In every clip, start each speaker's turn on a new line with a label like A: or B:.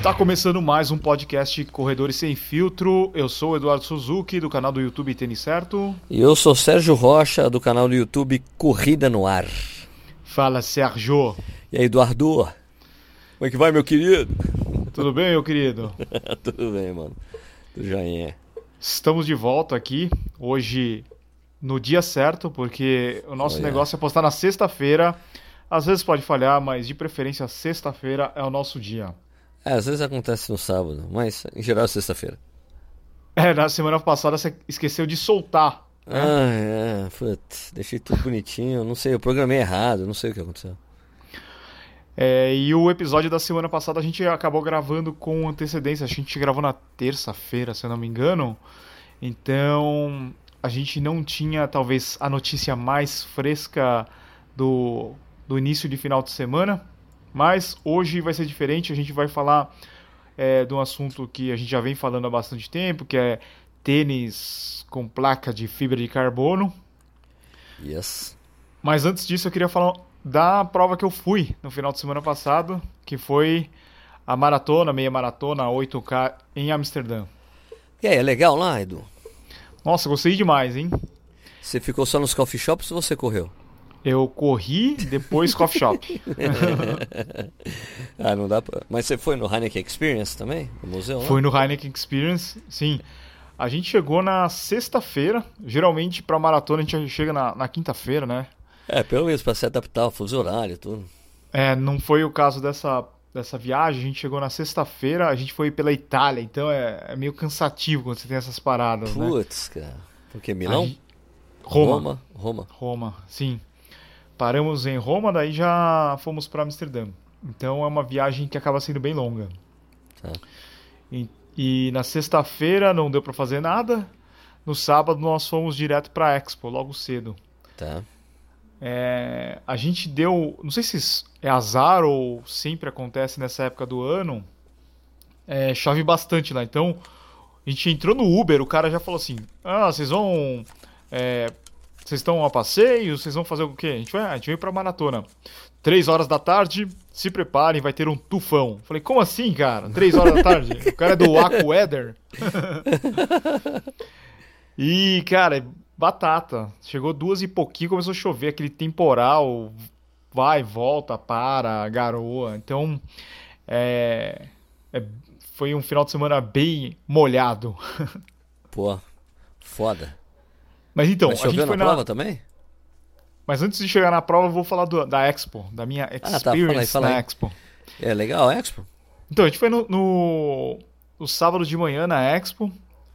A: Está começando mais um podcast Corredores Sem Filtro. Eu sou o Eduardo Suzuki, do canal do YouTube Tênis Certo.
B: E eu sou Sérgio Rocha, do canal do YouTube Corrida no Ar.
A: Fala, Sérgio.
B: E aí, Eduardo? Como é que vai, meu querido?
A: Tudo bem, meu querido?
B: Tudo bem, mano. Tudo joinha.
A: Estamos de volta aqui, hoje no dia certo, porque o nosso negócio é postar na sexta-feira. Às vezes pode falhar, mas de preferência sexta-feira é o nosso dia.
B: É, às vezes acontece no sábado, mas em geral é sexta-feira.
A: É, na semana passada você esqueceu de soltar.
B: Né? Ah, é, putz, deixei tudo bonitinho, não sei, eu programei errado, não sei o que aconteceu.
A: É, e o episódio da semana passada a gente acabou gravando com antecedência, a gente gravou na terça-feira, se eu não me engano. Então a gente não tinha talvez a notícia mais fresca do, do início de final de semana. Mas hoje vai ser diferente, a gente vai falar é, de um assunto que a gente já vem falando há bastante tempo, que é tênis com placa de fibra de carbono.
B: Yes.
A: Mas antes disso eu queria falar da prova que eu fui no final de semana passado, que foi a maratona, meia maratona, 8K em Amsterdã.
B: E aí, é legal lá, Edu?
A: Nossa, gostei demais, hein?
B: Você ficou só nos coffee shops ou você correu?
A: Eu corri, depois coffee shop.
B: ah, não dá pra... Mas você foi no Heineken Experience também? No museu?
A: Fui no Heineken Experience, sim. A gente chegou na sexta-feira. Geralmente, pra maratona, a gente chega na, na quinta-feira, né?
B: É, pelo menos pra se adaptar ao fuso horário e tudo.
A: É, não foi o caso dessa, dessa viagem. A gente chegou na sexta-feira, a gente foi pela Itália. Então é, é, meio cansativo quando você tem essas paradas,
B: Puts,
A: né?
B: Putz, cara. Porque Milão?
A: Gente... Roma.
B: Roma. Roma.
A: Roma, sim. Paramos em Roma, daí já fomos para Amsterdã. Então é uma viagem que acaba sendo bem longa.
B: Tá.
A: E, e, na sexta-feira não deu para fazer nada. No sábado nós fomos direto para Expo, logo cedo.
B: Tá.
A: É, a gente deu, não sei se é azar ou sempre acontece nessa época do ano. É, chove bastante lá. Então a gente entrou no Uber, o cara já falou assim: Ah, vocês vão é, vocês estão a passeio? Vocês vão fazer o quê? A gente, vai, a gente veio pra maratona. Três horas da tarde, se preparem, vai ter um tufão. Falei, como assim, cara? Três horas da tarde? o cara é do AquaWeather. e, cara, batata. Chegou duas e pouquinho, começou a chover, aquele temporal. Vai, volta, para, garoa. Então, é, é, foi um final de semana bem molhado.
B: Pô, foda.
A: Mas então,
B: Mas
A: a gente foi
B: na
A: na
B: prova também?
A: Mas antes de chegar na prova, eu vou falar do, da Expo, da minha experience
B: ah, tá, fala aí, fala
A: na
B: aí.
A: Expo.
B: É legal a Expo?
A: Então, a gente foi no, no, no sábado de manhã na Expo.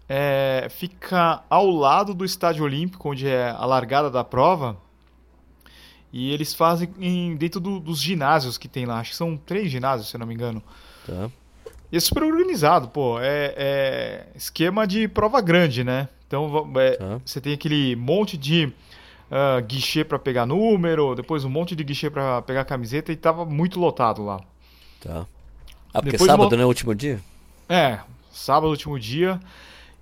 A: É, fica ao lado do Estádio Olímpico, onde é a largada da prova. E eles fazem em, dentro do, dos ginásios que tem lá. Acho que são três ginásios, se eu não me engano.
B: Tá.
A: E é super organizado, pô. É, é esquema de prova grande, né? Então é,
B: Tá.
A: você tem aquele monte de uh, guichê para pegar número, depois um monte de guichê para pegar camiseta e tava muito lotado lá.
B: Tá. Ah, porque
A: Depois
B: sábado
A: uma-
B: não é o último dia?
A: É, sábado, último dia.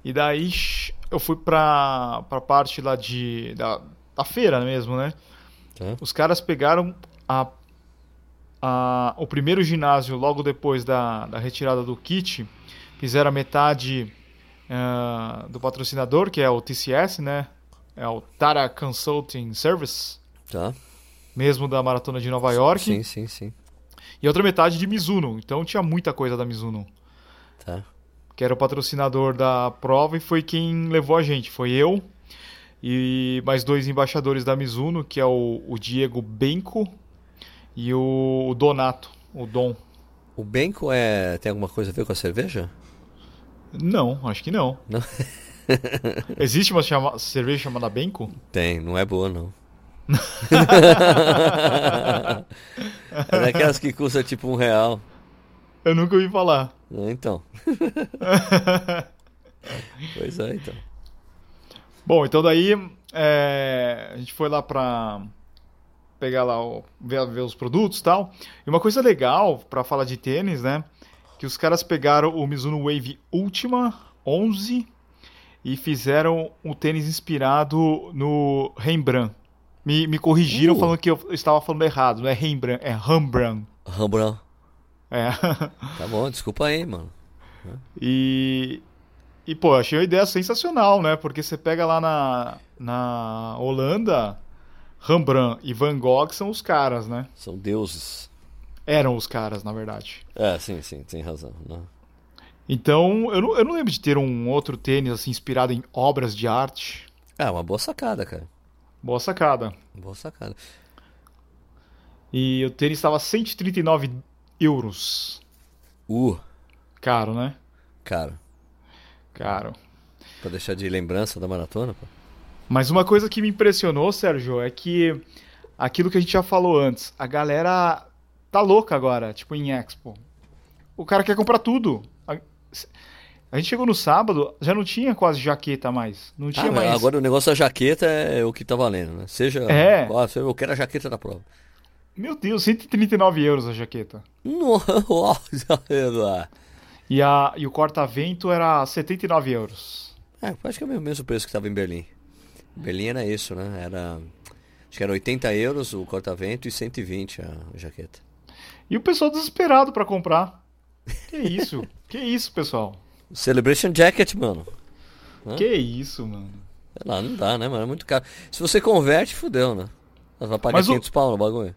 A: E daí eu fui pra, pra parte lá de, da, da feira mesmo, né?
B: Tá.
A: Os caras pegaram a, a, o primeiro ginásio logo depois da, da retirada do kit, fizeram a metade ah, do patrocinador, que é o TCS, né? É o Tara Consulting Service,
B: Tá.
A: mesmo da Maratona de Nova York.
B: Sim, sim, sim.
A: E outra metade de Mizuno. Então tinha muita coisa da Mizuno.
B: Tá.
A: que era o patrocinador da prova e foi quem levou a gente. Foi eu e mais dois embaixadores da Mizuno, que é o, o Diego Benco e o, o Donato, o Dom.
B: O Benko é... tem alguma coisa a ver com a cerveja?
A: Não, acho que não.
B: Não.
A: Existe uma chama- cerveja chamada Benco?
B: Tem, não é boa não. é daquelas que custa tipo um real.
A: Eu nunca ouvi falar.
B: Ah, Então. pois é, então.
A: Bom, então daí é, a gente foi lá pra pegar lá, ver, ver os produtos e tal. E uma coisa legal pra falar de tênis, né? Que os caras pegaram o Mizuno Wave Ultima 11 e fizeram um tênis inspirado no Rembrandt. Me, me corrigiram
B: Uh.
A: falando que eu estava falando errado, não é Rembrandt, é Rembrandt.
B: Rembrandt.
A: É.
B: Tá bom, desculpa aí, mano.
A: E, e pô, achei a ideia sensacional, né? Porque você pega lá na, na Holanda, Rembrandt e Van Gogh são os caras, né?
B: São deuses.
A: Eram os caras, na verdade.
B: É, sim, sim, tem razão. Né?
A: Então, eu não, eu não lembro de ter um outro tênis assim inspirado em obras de arte.
B: É, uma boa sacada, cara.
A: Boa sacada.
B: Boa sacada.
A: E o tênis estava 139 euros.
B: Uh,
A: Caro, né?
B: cara.
A: Caro.
B: Pra deixar de lembrança da maratona, pô.
A: Mas uma coisa que me impressionou, Sérgio, é que aquilo que a gente já falou antes, a galera tá louca agora, tipo em Expo. O cara quer comprar tudo. A, a gente chegou no sábado, já não tinha quase jaqueta mais. Não tinha
B: Ah,
A: mais.
B: Agora o negócio da jaqueta é o que tá valendo, né? Seja.
A: É.
B: Ó, eu quero a jaqueta da prova.
A: Meu Deus, 139 euros a jaqueta.
B: Nossa.
A: E, a, e o corta-vento era 79 euros.
B: É, acho que é o mesmo preço que tava em Berlim. Berlim era isso, né? Era. Acho que era 80 euros o corta-vento e 120 a jaqueta.
A: E o pessoal desesperado pra comprar. Que isso? que isso, pessoal?
B: Celebration Jacket, mano. Hã?
A: Que isso, mano?
B: Sei lá, não dá, né, mano? É muito caro. Se você converte, fudeu, né? Vai pagar
A: Mas o-
B: 500 pau no bagulho.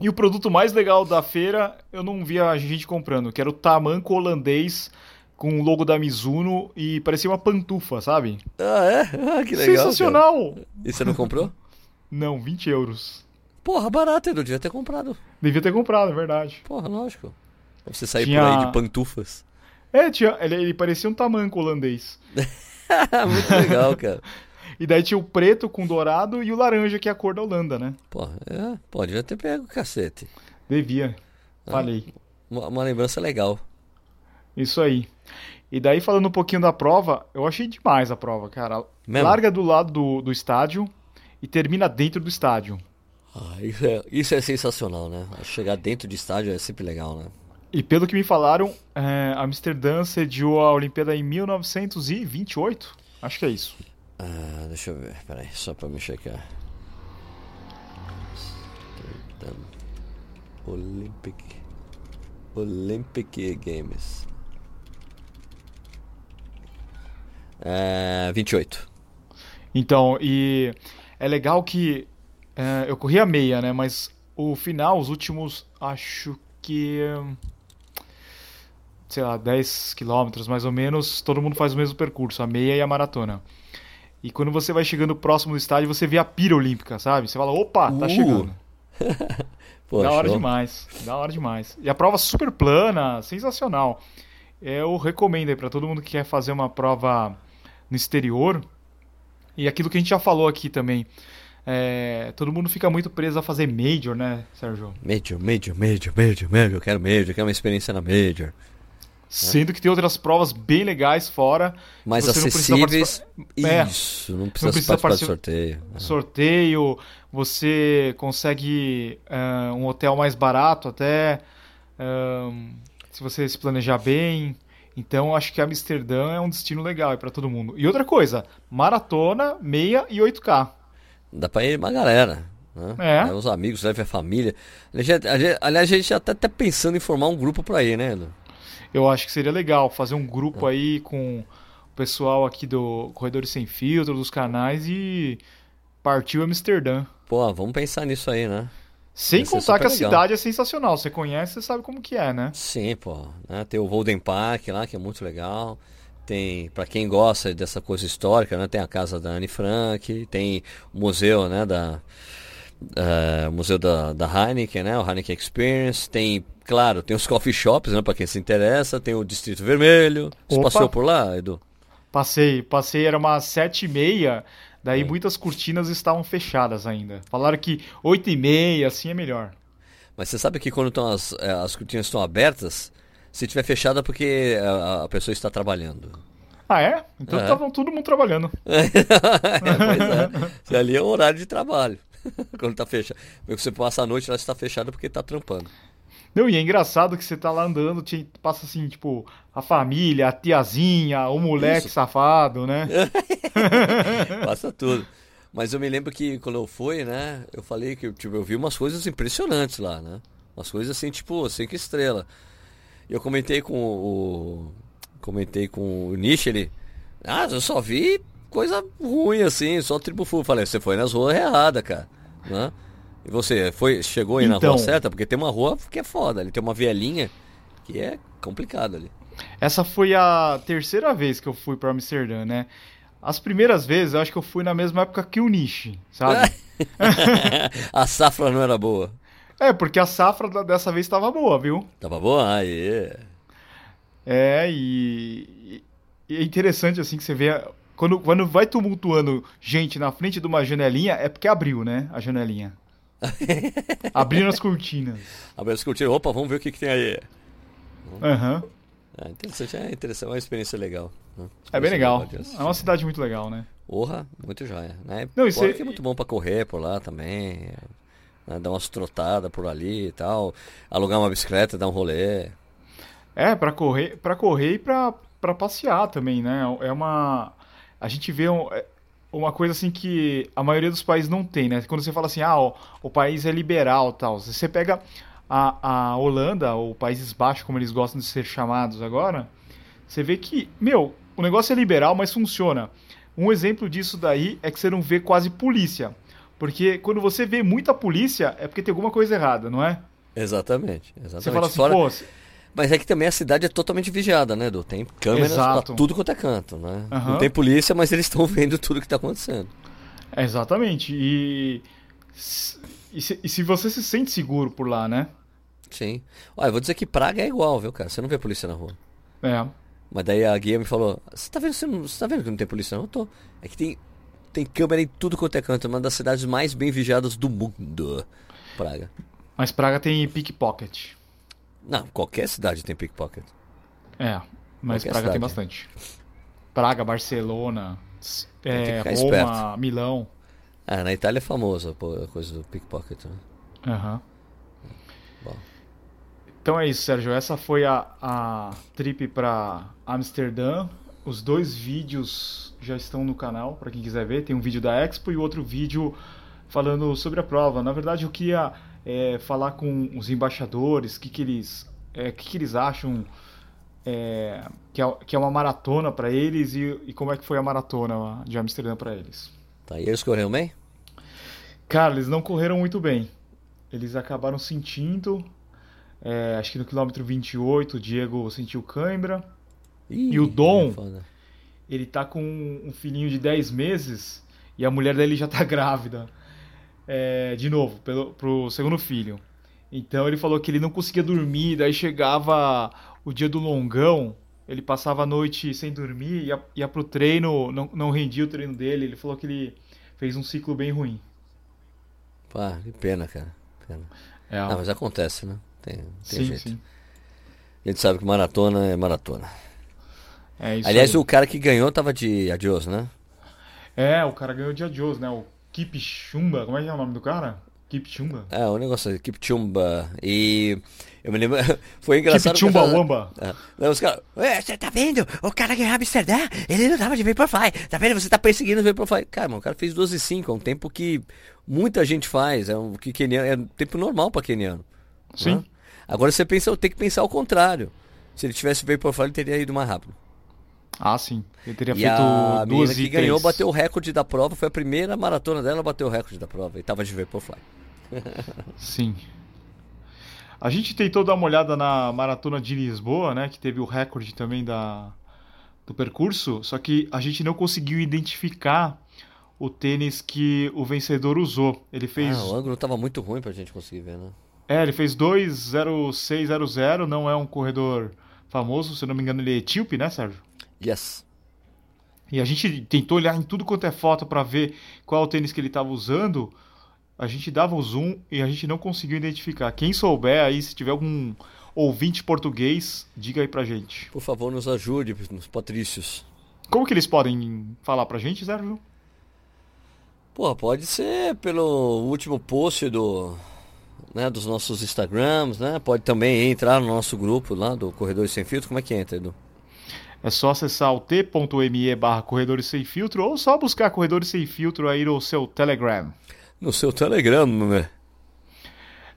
A: E o produto mais legal da feira, eu não via a gente comprando, que era o tamanco holandês com o logo da Mizuno e parecia uma pantufa, sabe?
B: Ah, é? Ah, que legal. cara.
A: Sensacional!
B: E você não comprou?
A: Não, 20 euros.
B: Porra, barato, eu devia ter comprado.
A: Devia ter comprado, é verdade.
B: Porra, lógico. Você sair
A: Tinha-
B: por aí de pantufas.
A: É, tinha, ele, ele parecia um tamanco holandês.
B: Muito legal, cara.
A: E daí tinha o preto com dourado e o laranja, que é a cor da Holanda, né?
B: Porra, é, pô, devia ter pego, cacete.
A: Devia.
B: Ah.
A: Falei.
B: Uma, uma lembrança legal.
A: Isso aí. E daí, falando um pouquinho da prova, eu achei demais a prova, cara.
B: Mesmo?
A: Larga do lado do, do estádio e termina dentro do estádio.
B: Ah, isso, é, isso é sensacional, né? Chegar dentro de estádio é sempre legal, né?
A: E pelo que me falaram, é, Amsterdã sediou a Olimpíada em 1928. Acho que é isso.
B: Ah, deixa eu ver, peraí, só pra me checar. Amsterdam Olympic Olympic Games. É, 28.
A: Então, e é legal que é, eu corri a meia, né? Mas o final, os últimos, acho que. Sei lá, 10 quilômetros mais ou menos, todo mundo faz o mesmo percurso, a meia e a maratona. E quando você vai chegando próximo do estádio, você vê a pira olímpica, sabe? Você fala, opa, tá
B: Uh,
A: chegando.
B: Pô,
A: da hora
B: show.
A: demais, da hora demais. E a prova super plana, sensacional. Eu recomendo aí pra todo mundo que quer fazer uma prova no exterior. E aquilo que a gente já falou aqui também. É, todo mundo fica muito preso a fazer major, né, Sérgio?
B: Major, major, major, major, major. Eu quero major, eu quero uma experiência na major.
A: Sendo que tem outras provas bem legais fora.
B: Mais
A: Você não
B: acessíveis.
A: É.
B: Isso, não precisa,
A: precisa
B: participar
A: partici-
B: do sorteio.
A: Sorteio, você consegue é, um hotel mais barato até. ahn, se você se planejar bem. Então acho que Amsterdã é um destino legal para todo mundo. E outra coisa, maratona, meia e 8K.
B: Dá pra ir uma galera. Né?
A: É.
B: Leva os amigos, leva a família. A gente- a gente- Aliás, a gente já tá até pensando em formar um grupo pra ir, né, Edu?
A: Eu acho que seria legal fazer um grupo aí com o pessoal aqui do Corredores Sem Filtro, dos canais e partiu Amsterdã.
B: Pô, vamos pensar nisso aí, né?
A: Sem
B: Vai
A: contar que a
B: legal.
A: cidade é sensacional. Você conhece, você sabe como que é, né?
B: Sim, pô. Né? Tem o Golden Park lá, que é muito legal. Tem, pra quem gosta dessa coisa histórica, né? Tem a casa da Anne Frank, tem o museu, né? Da, o museu da, da Heineken, né? O Heineken Experience. Tem, claro, tem os coffee shops, né? Pra quem se interessa. Tem o Distrito Vermelho. Você
A: Opa.
B: passeou por lá, Edu?
A: Passei, passei, era umas sete e meia, daí
B: É.
A: muitas cortinas estavam fechadas ainda. Falaram que oito e meia, assim é melhor.
B: Mas você sabe que quando estão as, eh, as cortinas estão abertas, se tiver fechada é porque a, a pessoa está trabalhando.
A: Ah, é? Então
B: É.
A: estavam todo mundo trabalhando.
B: pois é. Ali é o horário de trabalho. Quando tá fechado. Você passa a noite lá está fechado porque tá trampando.
A: Não, e é engraçado que você tá lá andando, te- passa assim, tipo, a família, a tiazinha, o moleque
B: Isso.
A: safado, né?
B: Passa tudo. Mas eu me lembro que quando eu fui, né? Eu falei que tipo, eu vi umas coisas impressionantes lá, né? Umas coisas assim, tipo, cinco estrelas. Eu comentei com o. Comentei com o Nish, ele. Ah, eu só vi coisa ruim assim, só tribo full. Falei, você foi nas ruas erradas, cara. Né? E você foi, chegou aí então, na rua então. certa? Porque tem uma rua que é foda, ali tem uma vielinha que é complicado ali.
A: Essa foi a terceira vez que eu fui para Amsterdã, né? As primeiras vezes eu acho que eu fui na mesma época que o Nishi, sabe?
B: a safra não era boa.
A: É, porque a safra dessa vez estava boa, viu?
B: Tava boa? Aí.
A: É, e, e é interessante assim que você vê quando, quando vai tumultuando gente na frente de uma janelinha, é porque abriu, né? A janelinha. Abrindo as cortinas.
B: Abrindo as cortinas. Opa, vamos ver o que, que tem aí.
A: Aham. Uhum.
B: É interessante, é interessante, é uma experiência legal.
A: Né? É bem legal. É uma cidade muito legal, né?
B: Porra, muito joia. Né? Não, isso é... é muito bom para correr por lá também. Né? Dar umas trotadas por ali e tal. Alugar uma bicicleta, dar um rolê.
A: É, para correr, para correr e para passear também, né? É uma a gente vê um, é, uma coisa assim que a maioria dos países não tem, né? Quando você fala assim, ah, o, país é liberal tal. Você pega a, a Holanda, ou Países Baixos, como eles gostam de ser chamados agora, você vê que, meu, o negócio é liberal, mas funciona. Um exemplo disso daí é que você não vê quase polícia. Porque quando você vê muita polícia, é porque tem alguma coisa errada, não é?
B: Exatamente. exatamente.
A: Você fala assim, Fora... pô,
B: mas é que também a cidade é totalmente vigiada, né, Du? Tem câmeras Exato. pra tudo quanto é canto, né? Uhum. Não tem polícia, mas eles estão vendo tudo que está acontecendo.
A: exatamente. E... E se, e se, você se sente seguro por lá, né?
B: Sim. Olha, eu vou dizer que Praga é igual, viu, cara? Você não vê polícia na rua.
A: É.
B: Mas daí a guia me falou: Você tá vendo, você, não, você tá vendo que não tem polícia? Não, eu tô. É que tem, tem câmera em tudo quanto é canto. É uma das cidades mais bem vigiadas do mundo. Praga.
A: Mas Praga tem pickpocket.
B: Não, qualquer cidade tem pickpocket.
A: É, mas qualquer Praga cidade. tem bastante. Praga, Barcelona, é, Roma, esperto. Milão.
B: Ah, na Itália é famosa a coisa do pickpocket. Né?
A: Aham. Uhum. Então é isso, Sérgio. Essa foi a, a trip para Amsterdã. Os dois vídeos já estão no canal para quem quiser ver. Tem um vídeo da Expo e outro vídeo falando sobre a prova. Na verdade, eu queria é, falar com os embaixadores, o que, que, eles, é, que, que eles acham é, que, é, que é uma maratona para eles e, e, como é que foi a maratona de Amsterdã para eles.
B: Tá, e eles correram bem?
A: Cara, eles não correram muito bem. Eles acabaram sentindo. É, acho que no quilômetro 28 o Diego sentiu cãibra. E o Dom, é ele tá com um filhinho de 10 meses e a mulher dele já tá grávida é, de novo, pelo, pro segundo filho. Então ele falou que ele não conseguia dormir, daí chegava o dia do longão, ele passava a noite sem dormir, ia, ia pro treino, não, não rendia o treino dele. Ele falou que ele fez um ciclo bem ruim.
B: Pá, que pena, cara. Pena. É, ah, mas acontece, né? Tem, tem sim, jeito. Sim. A gente sabe que maratona é maratona. É Aliás, aí. o cara que ganhou tava de adios, né?
A: É, o cara ganhou de adios, né? O Kipchumba, como é que é o nome do cara? Kipchumba?
B: É, o negócio é Kipchumba. E eu me lembro, foi engraçado.
A: Kipchumba Wamba.
B: É. Os caras, você tá vendo? O cara ganhou Amsterdã, ele não tava de Vaporfly. Tá vendo? Você tá perseguindo o Vaporfly. Cara, mano, o cara fez 12 e 5, é um tempo que muita gente faz, é um que keniano, é um tempo normal para keniano.
A: Sim.
B: Né? Agora você pensa, tem que pensar ao contrário. Se ele tivesse Vaporfly, ele teria ido mais rápido.
A: Ah, sim. Ele teria
B: e
A: feito
B: a
A: duas
B: que ganhou bateu o recorde da prova, foi a primeira maratona dela, bateu o recorde da prova e tava de Vaporfly.
A: sim. A gente tentou dar uma olhada na maratona de Lisboa, né, que teve o recorde também da do percurso, só que a gente não conseguiu identificar o tênis que o vencedor usou. Ele fez
B: Ah, o ângulo tava muito ruim pra gente conseguir ver, né?
A: É, ele fez 20600, não é um corredor famoso, se não me engano, ele é etíope, né, Sérgio?
B: Yes.
A: E a gente tentou olhar em tudo quanto é foto para ver qual o tênis que ele estava usando. A gente dava o zoom e a gente não conseguiu identificar. Quem souber aí, se tiver algum ouvinte português, diga aí pra gente.
B: Por favor, nos ajude, nos patrícios.
A: Como que eles podem falar pra gente, Sérgio?
B: Pô, pode ser pelo último post do, né, dos nossos Instagrams, né? Pode também entrar no nosso grupo lá do Corredores Sem Filtro. Como é que entra, Edu?
A: É só acessar o t.me barra Corredores Sem Filtro ou só buscar Corredores Sem Filtro aí no seu Telegram.
B: No seu Telegram, né?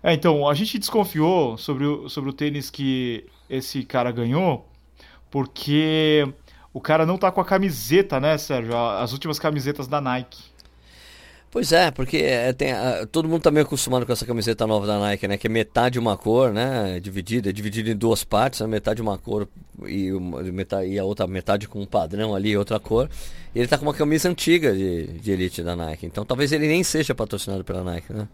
A: É, então, a gente desconfiou sobre o, sobre o tênis que esse cara ganhou porque o cara não tá com a camiseta, né, Sérgio? As últimas camisetas da Nike.
B: Pois é, porque é, tem, todo mundo tá meio acostumado com essa camiseta nova da Nike, né? Que é metade uma cor, né? Dividida, é dividida em duas partes, né? metade uma cor e, metade, e a outra metade com um padrão ali, outra cor. E ele tá com uma camisa antiga de, de elite da Nike. Então talvez ele nem seja patrocinado pela Nike, né?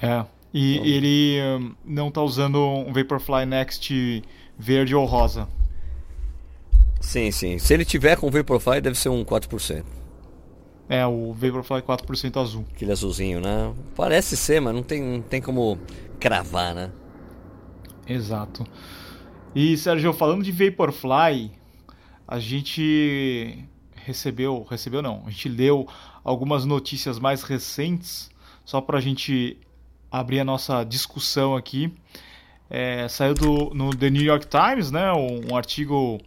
A: É. E então... ele um, não tá usando um Vaporfly Next verde ou rosa.
B: Sim, sim. Se ele tiver com Vaporfly, deve ser um 4%.
A: É, o Vaporfly 4% azul.
B: Aquele azulzinho, né? Parece ser, mas não tem, não tem como cravar, né?
A: Exato. E, Sérgio, falando de Vaporfly, a gente recebeu, recebeu não, a gente leu algumas notícias mais recentes, só para a gente abrir a nossa discussão aqui. É, saiu do, no The New York Times, né, um, um artigo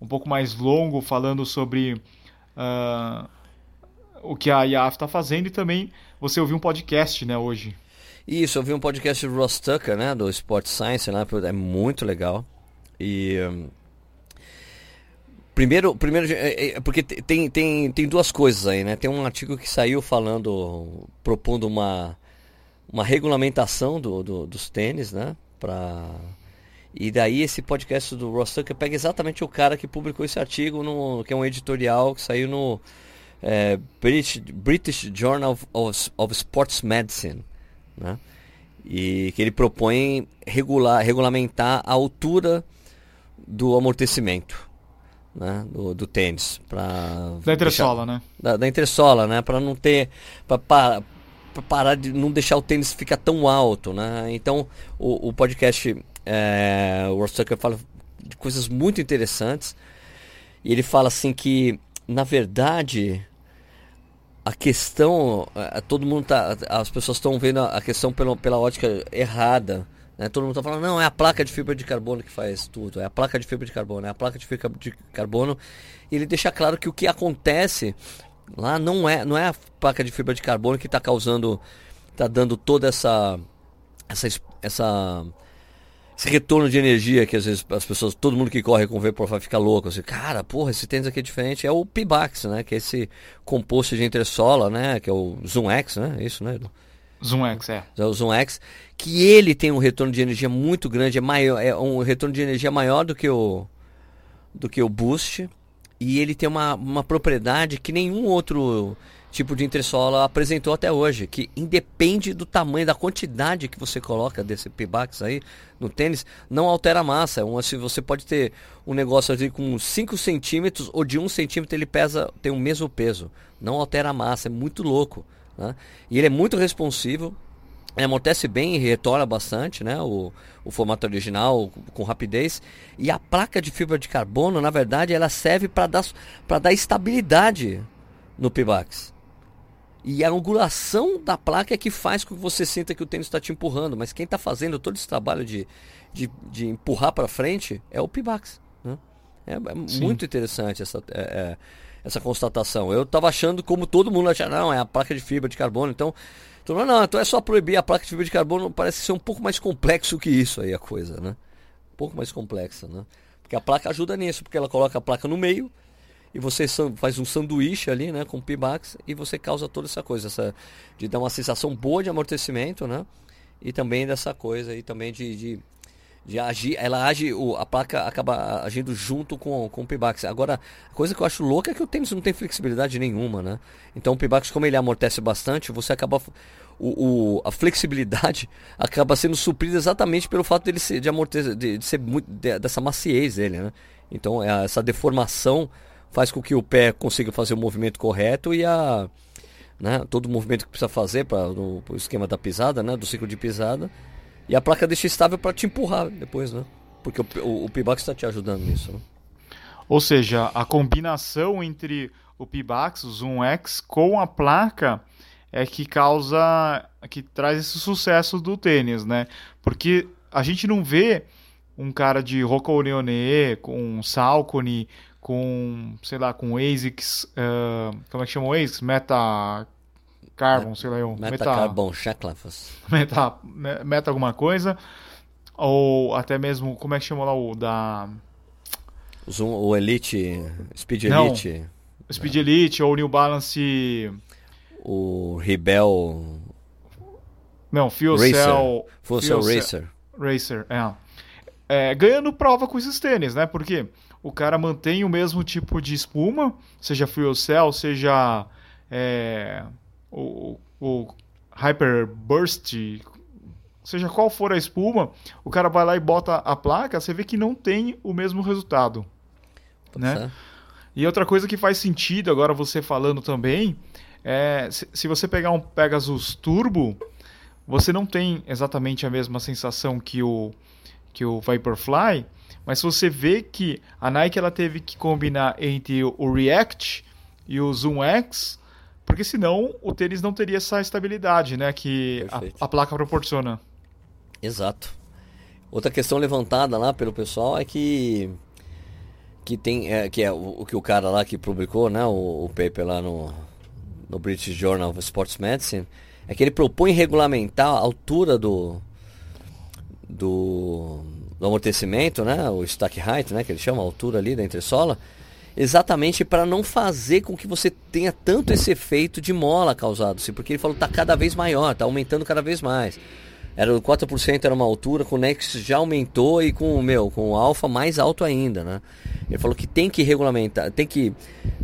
A: um pouco mais longo falando sobre uh, o que a IAF está fazendo e também você ouviu um podcast, né, hoje.
B: Isso, eu vi um podcast do Ross Tucker, né, do Sport Science, né, é muito legal. E um, primeiro, primeiro é, é, porque tem, tem, tem duas coisas aí, né? Tem um artigo que saiu falando, propondo uma, uma regulamentação do, do dos tênis, né, para e daí esse podcast do Ross Tucker pega exatamente o cara que publicou esse artigo, no, que é um editorial que saiu no é, British, British Journal of, of Sports Medicine, né? E que ele propõe regular, regulamentar a altura do amortecimento, né? Do, do tênis, para
A: da entressola, né?
B: Da, da entressola, né? Para não ter, para parar de não deixar o tênis ficar tão alto, né? Então o, o podcast é, o Ross Tucker fala de coisas muito interessantes e ele fala assim que na verdade a questão, é, todo mundo tá, as pessoas estão vendo a questão pela, pela ótica errada. Né? Todo mundo está falando, não, é a placa de fibra de carbono que faz tudo, é a placa de fibra de carbono, é a placa de fibra de carbono. E ele deixa claro que o que acontece lá não é, não é a placa de fibra de carbono que está causando, está dando toda essa, essa, essa esse retorno de energia que às vezes as pessoas, todo mundo que corre com o Vaporfly fica louco, assim, cara, porra, esse tênis aqui é diferente, é o Pibax, né, que é esse composto de entressola, né, que é o Zoom X, né, é isso, né?
A: Zoom X, é.
B: É o Zoom X, que ele tem um retorno de energia muito grande, é maior, é um retorno de energia maior do que o do que o Boost, e ele tem uma, uma propriedade que nenhum outro tipo de entressola apresentou até hoje, que independe do tamanho, da quantidade que você coloca desse Pibax aí no tênis, não altera a massa. Um, assim, você pode ter um negócio ali com 5 centímetros ou de 1 um centímetro ele pesa, tem o mesmo peso. Não altera a massa, é muito louco. Né? E ele é muito responsivo, amortece bem e retorna bastante, né? O, o formato original com rapidez. E a placa de fibra de carbono, na verdade, ela serve para dar, dar estabilidade no Pibax. E a angulação da placa é que faz com que você sinta que o tênis está te empurrando. Mas quem está fazendo todo esse trabalho de, de, de empurrar para frente é o Pibax. Né? É, é muito interessante essa, é, é, essa constatação. Eu estava achando, como todo mundo achava, não, é a placa de fibra de carbono. Então, então, não, não, então é só proibir a placa de fibra de carbono. Parece ser um pouco mais complexo que isso aí a coisa, né? Um pouco mais complexa, né? Porque a placa ajuda nisso, porque ela coloca a placa no meio e você faz um sanduíche ali, né, com Pimax e você causa toda essa coisa, essa de dar uma sensação boa de amortecimento, né? E também dessa coisa aí também de, de, de agir, ela age, a placa acaba agindo junto com, com o Pimax. Agora, a coisa que eu acho louca é que o tênis não tem flexibilidade nenhuma, né? Então o Pimax, como ele amortece bastante, você acaba o, o, a flexibilidade acaba sendo suprida exatamente pelo fato dele ser de amortecer, de, de ser muito de, dessa maciez dele, né? Então é essa deformação faz com que o pé consiga fazer o movimento correto e a né, todo o movimento que precisa fazer para o esquema da pisada, né, do ciclo de pisada. E a placa deixa estável para te empurrar depois, né? Porque o, o, o Pibax está te ajudando nisso. Né?
A: Ou seja, a combinação entre o Pibax, o Zoom X, com a placa é que causa, que traz esse sucesso do tênis, né? Porque a gente não vê um cara de Rocco Orione com Salcone com, sei lá, com ASICS, uh, como é que chama o ASICS? Meta Carbon, sei lá eu.
B: Meta, meta Carbon Shackletos.
A: Meta, meta alguma coisa. ou até mesmo, como é que chama lá o da...
B: Zoom, o Elite, Speed
A: Não.
B: Elite,
A: Speed Elite ou New Balance...
B: o Rebel
A: Não, Fuel
B: Racer.
A: Cell... Fuel
B: Sail
A: Cell-
B: Racer.
A: Racer, é. É, Ganhando prova com esses tênis, né? Porque o cara mantém o mesmo tipo de espuma, seja Fuel Cell, seja é, o, o Hyper Burst, seja qual for a espuma, o cara vai lá e bota a placa, você vê que não tem o mesmo resultado. Né?
B: Tá?
A: E outra coisa que faz sentido, agora você falando também, é se, se você pegar um Pegasus Turbo, você não tem exatamente a mesma sensação que o, que o Vaporfly, mas você vê que a Nike ela teve que combinar entre o React e o Zoom X, porque senão o tênis não teria essa estabilidade né, que a, a placa proporciona.
B: Exato. Outra questão levantada lá pelo pessoal é que que tem é, que é o, o que o cara lá que publicou, né, o, o paper lá no no British Journal of Sports Medicine, é que ele propõe regulamentar a altura do do, do amortecimento, né, o stack height, né, que ele chama a altura ali da entressola, exatamente para não fazer com que você tenha tanto esse efeito de mola causado, assim, porque ele falou que está cada vez maior, está aumentando cada vez mais. Era o 4% era uma altura, com o Next já aumentou e com o meu, com o Alpha mais alto ainda, né? Ele falou que tem que regulamentar, tem que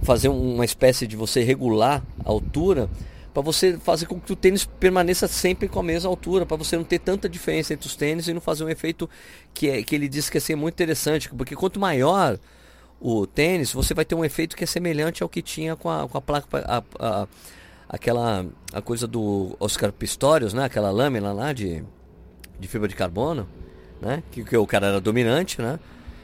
B: fazer uma espécie de você regular a altura para você fazer com que o tênis permaneça sempre com a mesma altura, para você não ter tanta diferença entre os tênis e não fazer um efeito que, é, que ele disse que ser muito interessante, porque quanto maior o tênis, você vai ter um efeito que é semelhante ao que tinha com a, com a placa, a, a, aquela a coisa do Oscar Pistorius, né? Aquela lâmina lá de, de fibra de carbono, né? Que, que o cara era dominante, né?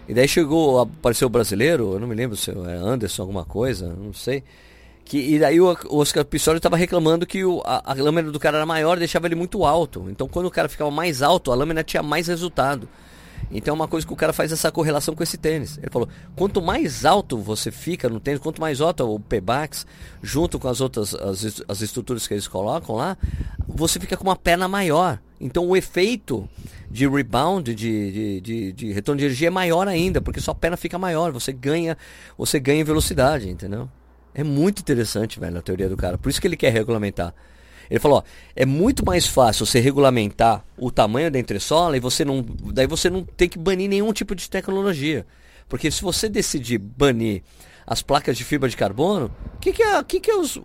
B: E daí chegou, apareceu o brasileiro, eu não me lembro se é Anderson alguma coisa, não sei. Que, e daí o, Oscar Pistorius estava reclamando que o, a, a lâmina do cara era maior, deixava ele muito alto. Então quando o cara ficava mais alto, a lâmina tinha mais resultado. Então é uma coisa que o cara faz essa correlação com esse tênis. Ele falou: quanto mais alto você fica no tênis, quanto mais alto o P-Bax, junto com as outras as, as estruturas que eles colocam lá, você fica com uma perna maior. Então o efeito de rebound, de, de, de, de retorno de energia é maior ainda, porque sua perna fica maior, você ganha, você ganha velocidade, entendeu? É muito interessante, velho, a teoria do cara. Por isso que ele quer regulamentar. Ele falou, ó, é muito mais fácil você regulamentar o tamanho da entressola e você não, daí você não tem que banir nenhum tipo de tecnologia. Porque se você decidir banir as placas de fibra de carbono, o que que, é, que, que os,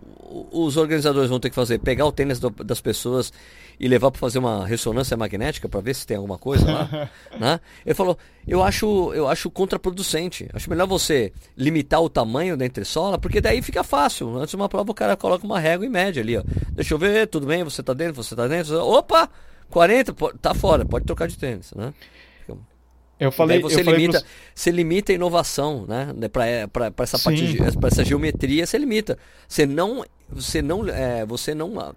B: os organizadores vão ter que fazer? Pegar o tênis do, das pessoas e levar para fazer uma ressonância magnética para ver se tem alguma coisa lá, né? Ele falou, eu acho, eu acho contraproducente. Acho melhor você limitar o tamanho da entressola, porque daí fica fácil. Antes de uma prova o cara coloca uma régua e média ali, ó. Deixa eu ver, tudo bem, você tá dentro, você tá dentro. Opa! 40, tá fora, pode trocar de tênis, né?
A: Eu falei,
B: você
A: eu falei
B: limita,
A: pros-
B: você limita a inovação, né? Para essa parte
A: Sim.
B: de, para essa geometria, você limita. Você não, você não, é, você não,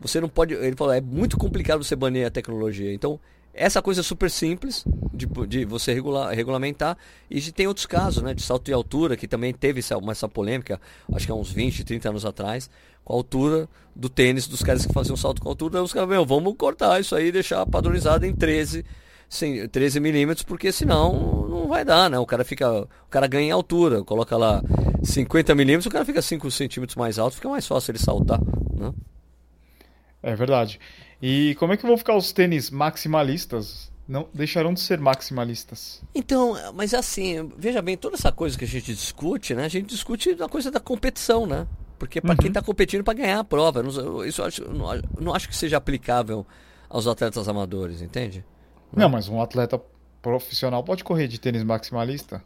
B: você não pode. Ele falou, é muito complicado você banir a tecnologia. Então essa coisa é super simples de, de você regular, regulamentar e tem outros casos, né? De salto de altura que também teve essa, essa polêmica, acho que há uns 20, 30 anos atrás, com a altura do tênis dos caras que faziam salto com altura. Os caras, meu, vamos cortar isso aí e deixar padronizado em 13 sim, 13 milímetros, porque senão não vai dar, né? O cara fica. O cara ganha em altura, coloca lá 50 milímetros, o cara fica 5 centímetros mais alto, fica mais fácil ele saltar, né?
A: É verdade. E como é que vão ficar os tênis maximalistas? Não deixarão de ser maximalistas.
B: Então, mas assim, veja bem, toda essa coisa que a gente discute, né? A gente discute a coisa da competição, né? Porque para quem está competindo para ganhar a prova, não- isso eu acho, não, eu não acho que seja aplicável aos atletas amadores, entende?
A: Não, mas um atleta profissional pode correr de tênis maximalista?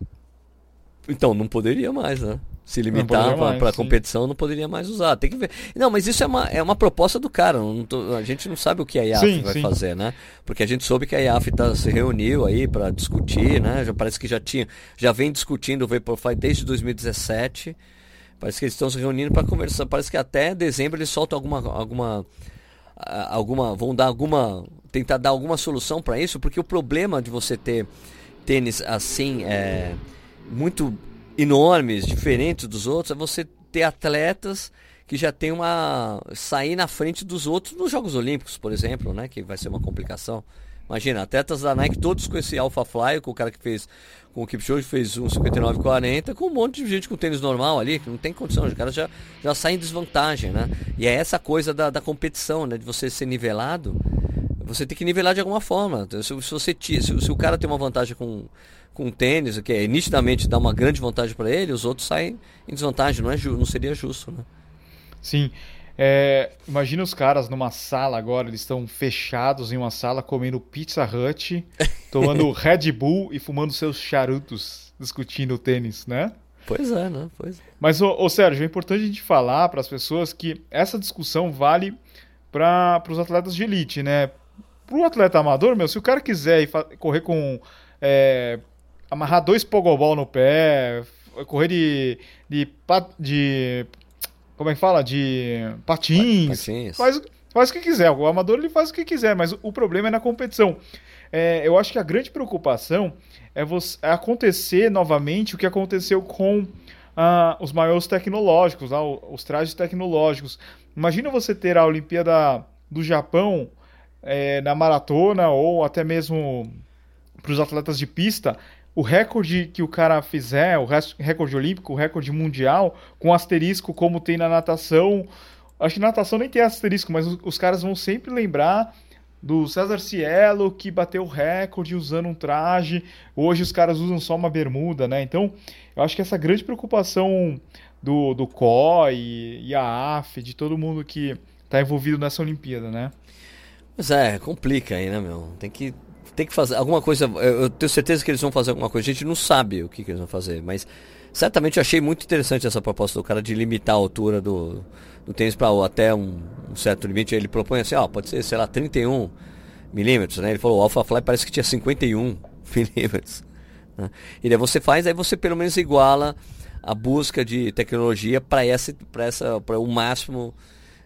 B: Então, não poderia mais, né? Se limitar para
A: sim.
B: competição, não poderia mais usar. Tem que ver. Não, mas isso é uma, é uma proposta do cara. tô- a gente não sabe o que a IAF
A: Sim,
B: vai
A: sim.
B: fazer, né? Porque a gente soube que a IAF tá, se reuniu aí para discutir, né? Já parece que já tinha, já vem discutindo o Vaporfly desde 2017. Parece que eles estão se reunindo para conversar. Parece que até dezembro eles soltam alguma, alguma, alguma, vão dar alguma, tentar dar alguma solução para isso, porque o problema de você ter tênis assim, é, muito enormes, diferentes dos outros, é você ter atletas que já tem uma sair na frente dos outros nos Jogos Olímpicos, por exemplo, né, que vai ser uma complicação. Imagina, atletas da Nike todos com esse Alpha Fly, com o cara que fez, com o Kipchoge fez um 59,40, com um monte de gente com tênis normal ali, que não tem condição, os caras já, já saem em desvantagem, né? E é essa coisa da, da competição, né? De você ser nivelado, você tem que nivelar de alguma forma. Se, se você, se, se o cara tem uma vantagem com com tênis, que é, nitidamente dá uma grande vantagem para ele, os outros saem em desvantagem, não, é não seria justo, né?
A: Sim. É, imagina os caras numa sala agora, eles estão fechados em uma sala comendo Pizza Hut, tomando Red Bull e fumando seus charutos, discutindo tênis, né?
B: Pois é, né? Pois é.
A: Mas, ô, ô Sérgio, é importante a gente falar para as pessoas que essa discussão vale para os atletas de elite, né? Para o atleta amador, meu, se o cara quiser correr com. É, amarrar dois pogobol no pé, correr de, de, de como é que fala? De patins. patins. Faz, faz o que quiser. O amador ele faz o que quiser, mas o problema é na competição. É, eu acho que a grande preocupação é, você, é acontecer novamente o que aconteceu com ah, os maiores tecnológicos, lá, os trajes tecnológicos. Imagina você ter a Olimpíada do Japão é, na maratona ou até mesmo para os atletas de pista o recorde que o cara fizer, o recorde olímpico, o recorde mundial, com asterisco como tem na natação. Acho que na natação nem tem asterisco, mas os, caras vão sempre lembrar do César Cielo que bateu o recorde usando um traje. Hoje os caras usam só uma bermuda, né? Então, eu acho que essa grande preocupação do, do COI e a AF, de todo mundo que está envolvido nessa Olimpíada, né?
B: Mas é, complica aí, né, meu? Tem que tem que fazer alguma coisa. Eu tenho certeza que eles vão fazer alguma coisa. A gente não sabe o que, que eles vão fazer, mas certamente eu achei muito interessante essa proposta do cara de limitar a altura do, do tênis para até um, um, certo limite. Ele propõe assim: ó, pode ser, sei lá, 31 milímetros, né? Ele falou: o Alpha Fly parece que tinha 51 milímetros. Né? E daí você faz, aí você pelo menos iguala a busca de tecnologia para essa, para essa, para o máximo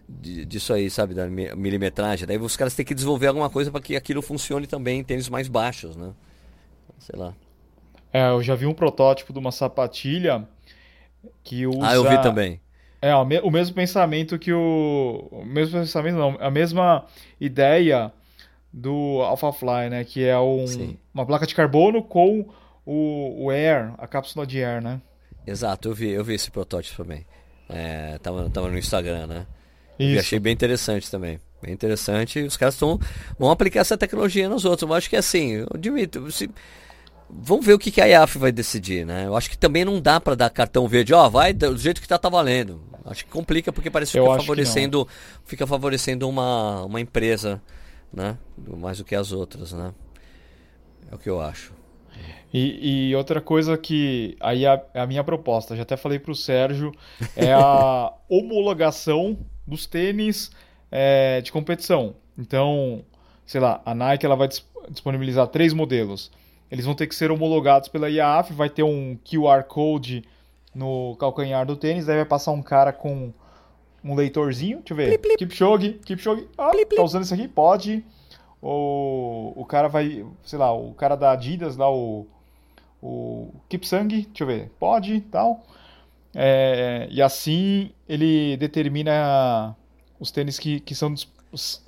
B: disso aí, sabe, da milimetragem. Daí os caras têm que desenvolver alguma coisa para que aquilo funcione também em tênis mais baixos, né? Sei lá.
A: É, eu já vi um protótipo de uma sapatilha que usa...
B: Ah, eu vi também.
A: É, o mesmo pensamento que o... o mesmo pensamento não, a mesma ideia do AlphaFly, né? Que é um, uma placa de carbono com o, o Air, a cápsula de Air, né?
B: Exato, eu vi, eu vi esse protótipo também. É, tava, tava no Instagram, né? E achei bem interessante também. Bem interessante. Os caras tão, vão aplicar essa tecnologia nos outros. Eu acho que é assim, eu admito. Se, vamos ver o que, que a IAF vai decidir, né? Eu acho que também não dá para dar cartão verde, ó, oh, vai do jeito que tá, tá valendo. Acho que complica porque parece que fica favorecendo, que fica favorecendo uma, uma empresa, né? Mais do que as outras, né? É o que eu acho.
A: E, e, outra coisa que aí a, a minha proposta, já até falei para o Sérgio, é a homologação dos tênis é, de competição. Então, sei lá, a Nike ela vai disponibilizar três modelos. Eles vão ter que ser homologados pela IAAF, vai ter um QR Code no calcanhar do tênis, daí vai passar um cara com um leitorzinho, deixa eu ver, plip, Kipchoge, Kipchoge, ah, plip, tá usando isso aqui? Pode. O, o cara vai, sei lá, o cara da Adidas lá, o, o Kipsang, deixa eu ver, pode tal. É, e assim ele determina os tênis que, que são, os,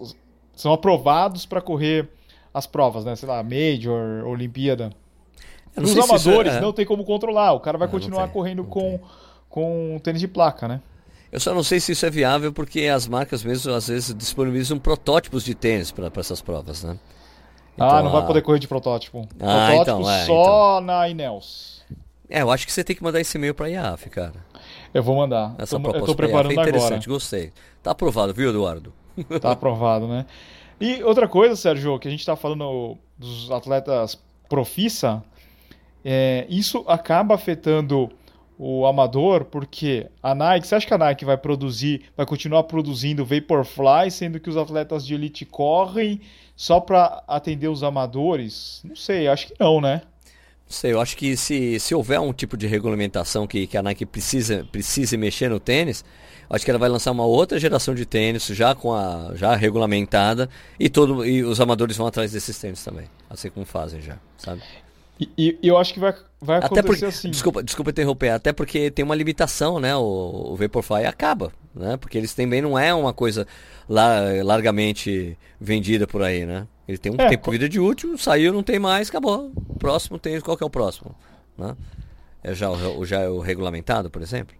A: são aprovados para correr as provas, né? Sei lá, Major, Olimpíada. Os amadores é... não tem como controlar. O cara vai não, continuar não tem, correndo com, com tênis de placa, né?
B: Eu só não sei se isso é viável porque as marcas mesmo às vezes disponibilizam protótipos de tênis para essas provas, né?
A: Então, ah, não vai poder correr de protótipo. Ah, protótipo então, é, só então. na Inels.
B: É, eu acho que você tem que mandar esse e-mail para IAF, cara.
A: Eu vou mandar.
B: Essa tô, proposta eu tô preparando IAF é interessante, agora. gostei. Tá aprovado, viu, Eduardo?
A: Tá aprovado, né? E outra coisa, Sérgio, que a gente tá falando dos atletas profissa, é, isso acaba afetando o amador, porque a Nike, você acha que a Nike vai produzir, vai continuar produzindo Vaporfly, sendo que os atletas de elite correm só para atender os amadores? Não sei, acho que não, né?
B: Sei, eu acho que se, se houver um tipo de regulamentação que, que a Nike precisa, precise mexer no tênis, acho que ela vai lançar uma outra geração de tênis já com a já regulamentada e todo e os amadores vão atrás desses tênis também, assim como fazem já, sabe?
A: E, e eu acho que vai, vai acontecer
B: até porque,
A: assim.
B: Desculpa, desculpa interromper, até porque tem uma limitação, né? O, o Vaporfly acaba, né? Porque eles também não é uma coisa lar, largamente vendida por aí, né? Ele tem um é, tempo de vida de útil, saiu, não tem mais, acabou. Próximo tem, qual que é o próximo? Né? É já, já é o regulamentado, por exemplo?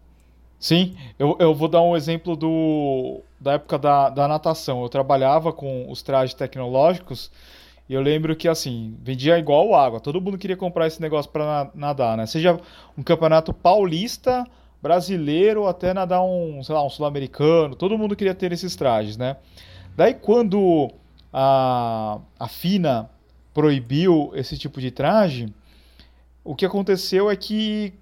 A: Sim, eu, eu vou dar um exemplo do, da época da, da natação. Eu trabalhava com os trajes tecnológicos e eu lembro que, assim, vendia igual água. Todo mundo queria comprar esse negócio para nadar, né? Seja um campeonato paulista, brasileiro, até nadar um, sei lá, um sul-americano. Todo mundo queria ter esses trajes, né? Daí, quando a, a FINA proibiu esse tipo de traje, o que aconteceu é que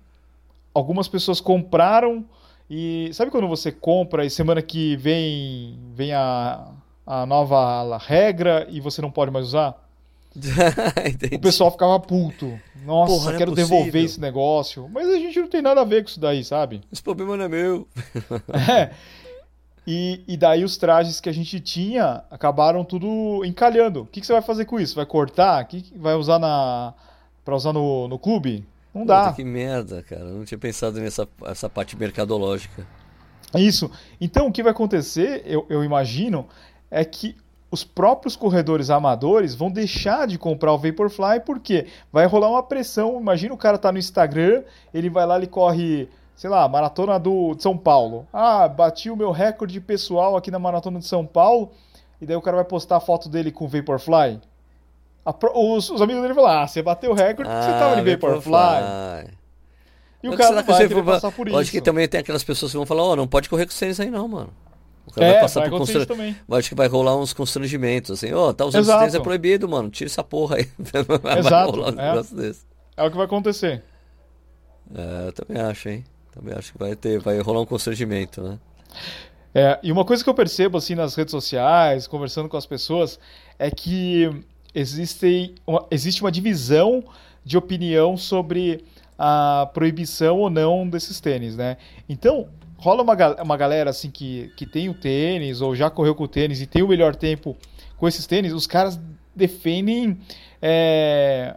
A: algumas pessoas compraram e sabe quando você compra e semana que vem vem a, a nova regra e você não pode mais usar? o pessoal ficava puto. Nossa, Porra, é quero é devolver esse negócio. Mas a gente não tem nada a ver com isso daí, sabe?
B: Esse problema não é meu.
A: é. E, e daí os trajes que a gente tinha acabaram tudo encalhando. O que, que você vai fazer com isso? Vai cortar? O que, vai usar na para usar no, no clube? Não dá.
B: Puta, que merda, cara. Eu não tinha pensado nessa essa parte mercadológica.
A: Isso. Então o que vai acontecer, eu, eu imagino, é que os próprios corredores amadores vão deixar de comprar o Vaporfly porque vai rolar uma pressão. Imagina o cara tá no Instagram, ele vai lá, ele corre sei lá, maratona do, de São Paulo. Ah, bati o meu recorde pessoal aqui na maratona de São Paulo. E daí o cara vai postar a foto dele com o Vaporfly. A, os, os, amigos dele vão lá, ah, você bateu o recorde porque ah, você tava de Vaporfly. Vaporfly. E o cara vai passar por isso.
B: Acho que também tem aquelas pessoas que vão falar, ó, oh, não pode correr com vocês aí não, mano.
A: O cara é, vai passar vai por constr... também.
B: Acho que vai rolar uns constrangimentos, assim, ó, oh, tá usando tênis é proibido, mano, tira essa porra aí.
A: Exato, é. é o que vai acontecer.
B: É, eu também acho, hein. Também acho que vai ter, vai rolar um constrangimento, né?
A: É, e uma coisa que eu percebo assim nas redes sociais, conversando com as pessoas, é que existe uma, existe uma divisão de opinião sobre a proibição ou não desses tênis, né? Então, rola uma, uma galera assim que, que tem o tênis ou já correu com o tênis e tem o melhor tempo com esses tênis, os caras defendem é,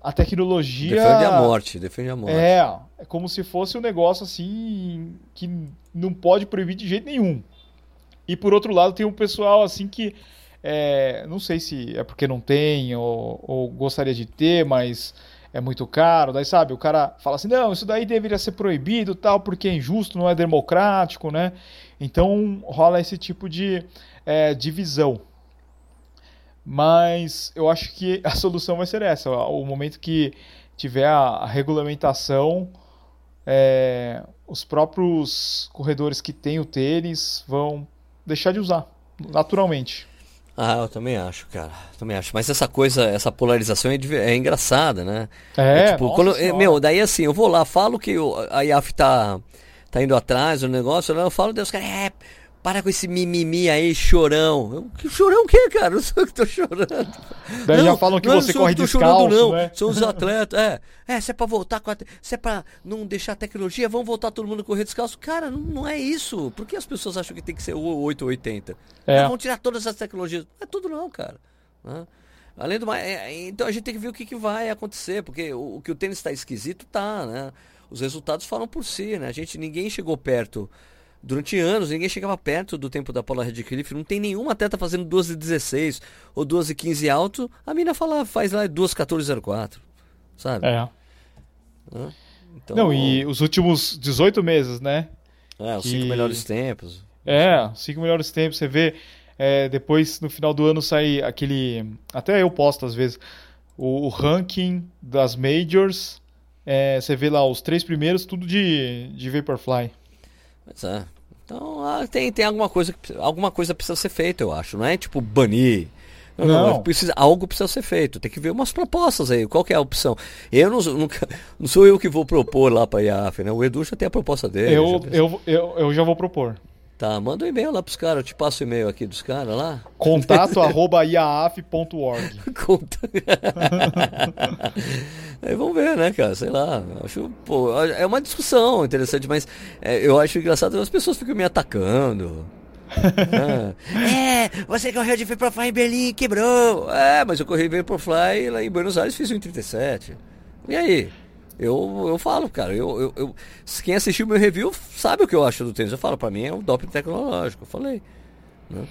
A: a tecnologia.
B: Defende a morte, defende a morte.
A: É, é como se fosse um negócio assim que não pode proibir de jeito nenhum. E por outro lado, tem um pessoal assim que. É, não sei se é porque não tem ou, ou, gostaria de ter, mas é muito caro. Daí, sabe, o cara fala assim: não, isso daí deveria ser proibido, tal, porque é injusto, não é democrático, né? Então rola esse tipo de é, divisão. Mas eu acho que a solução vai ser essa. O momento que tiver a, regulamentação, é, os próprios corredores que têm o tênis vão deixar de usar, naturalmente.
B: Ah, eu também acho, cara. Também acho. Mas essa coisa, essa polarização é, é engraçada, né?
A: É, é tipo,
B: quando, meu, daí assim, eu vou lá, falo que a IAF tá, tá indo atrás do negócio, eu falo, Deus, cara, é, para com esse mimimi aí, chorão. Eu, chorão o quê, cara? Eu sou que tô chorando.
A: Daí não, já falam que não, você corre descalço, chorando, não. Né?
B: São os atletas. É, é se é pra voltar com a, Se é pra não deixar a tecnologia, vamos voltar todo mundo a correr descalço. Cara, não, não é isso. Por que as pessoas acham que tem que ser o 880? É. Vão tirar todas as tecnologias. Não é tudo não, cara. Né? Além do mais, é, então a gente tem que ver o que, que vai acontecer, porque o, o que o tênis está esquisito tá, né? Os resultados falam por si, né? A gente, ninguém chegou perto Durante anos, ninguém chegava perto do tempo da Paula Redcliffe. Não tem nenhuma atleta fazendo 12,16 ou 12,15 alto. A mina fala, faz lá 2,14,04. Sabe?
A: É. Então, Não, e os últimos 18 meses, né?
B: É, os 5 que... melhores tempos.
A: É, cinco melhores tempos. Você vê, é, depois no final do ano sai aquele. Até eu posto às vezes. O, o ranking das majors. É, você vê lá os três primeiros, tudo de, de Vaporfly.
B: Pois é. Então ah, tem, tem alguma coisa alguma coisa precisa ser feita, eu acho. Não é tipo banir. Não, não. não precisa, algo precisa ser feito. Tem que ver umas propostas aí. Qual é a opção? Eu não, nunca, não sou eu que vou propor lá para a IAF, né? O Edu já tem a proposta dele.
A: Eu, eu, eu, eu já vou propor.
B: Tá, manda um e-mail lá pros caras, eu te passo o e-mail aqui dos caras lá.
A: Contato arroba iaaf.org.
B: Aí vamos ver, né, cara? Sei lá. Acho, pô, é uma discussão interessante, mas é, eu acho engraçado as pessoas ficam me atacando. é, você correu de Vaporfly em Berlim quebrou. É, mas eu corri Vaporfly lá em Buenos Aires fiz um 37. E aí? Eu, eu falo, cara, eu, eu, eu, quem assistiu meu review sabe o que eu acho do tênis. Eu falo, para mim é um doping tecnológico, eu falei. Né?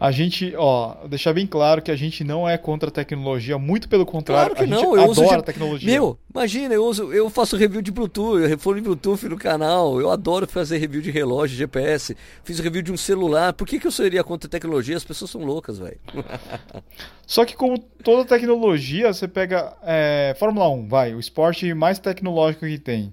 A: A gente, ó, deixar bem claro que a gente não é contra a tecnologia, muito pelo contrário,
B: Claro que
A: a gente
B: não, eu uso
A: adora
B: de-
A: a tecnologia.
B: Meu, imagina, eu, uso, eu faço review de Bluetooth, eu fone Bluetooth no canal, eu adoro fazer review de relógio, GPS, fiz review de um celular. Por que, que eu seria contra a tecnologia? As pessoas são loucas, velho.
A: Só que como toda tecnologia, você pega é, Fórmula 1, vai, o esporte mais tecnológico que tem.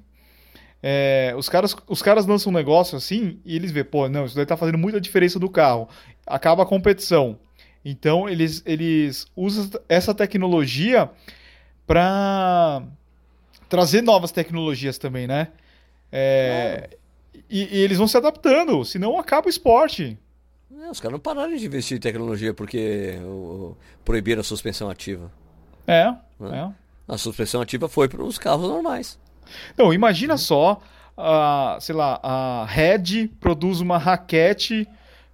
A: É, os, caras, os caras lançam um negócio assim e eles vê, pô, não, isso daí tá fazendo muita diferença do carro. Acaba a competição. Então eles, eles usam essa tecnologia para trazer novas tecnologias também, né? É, e, e eles vão se adaptando, senão acaba o esporte.
B: É, os caras não pararam de investir em tecnologia porque o- o- proibiram a suspensão ativa.
A: É,
B: Hã?
A: é.
B: A suspensão ativa foi para os carros normais.
A: Não, imagina só, a, sei lá, a Red produz uma raquete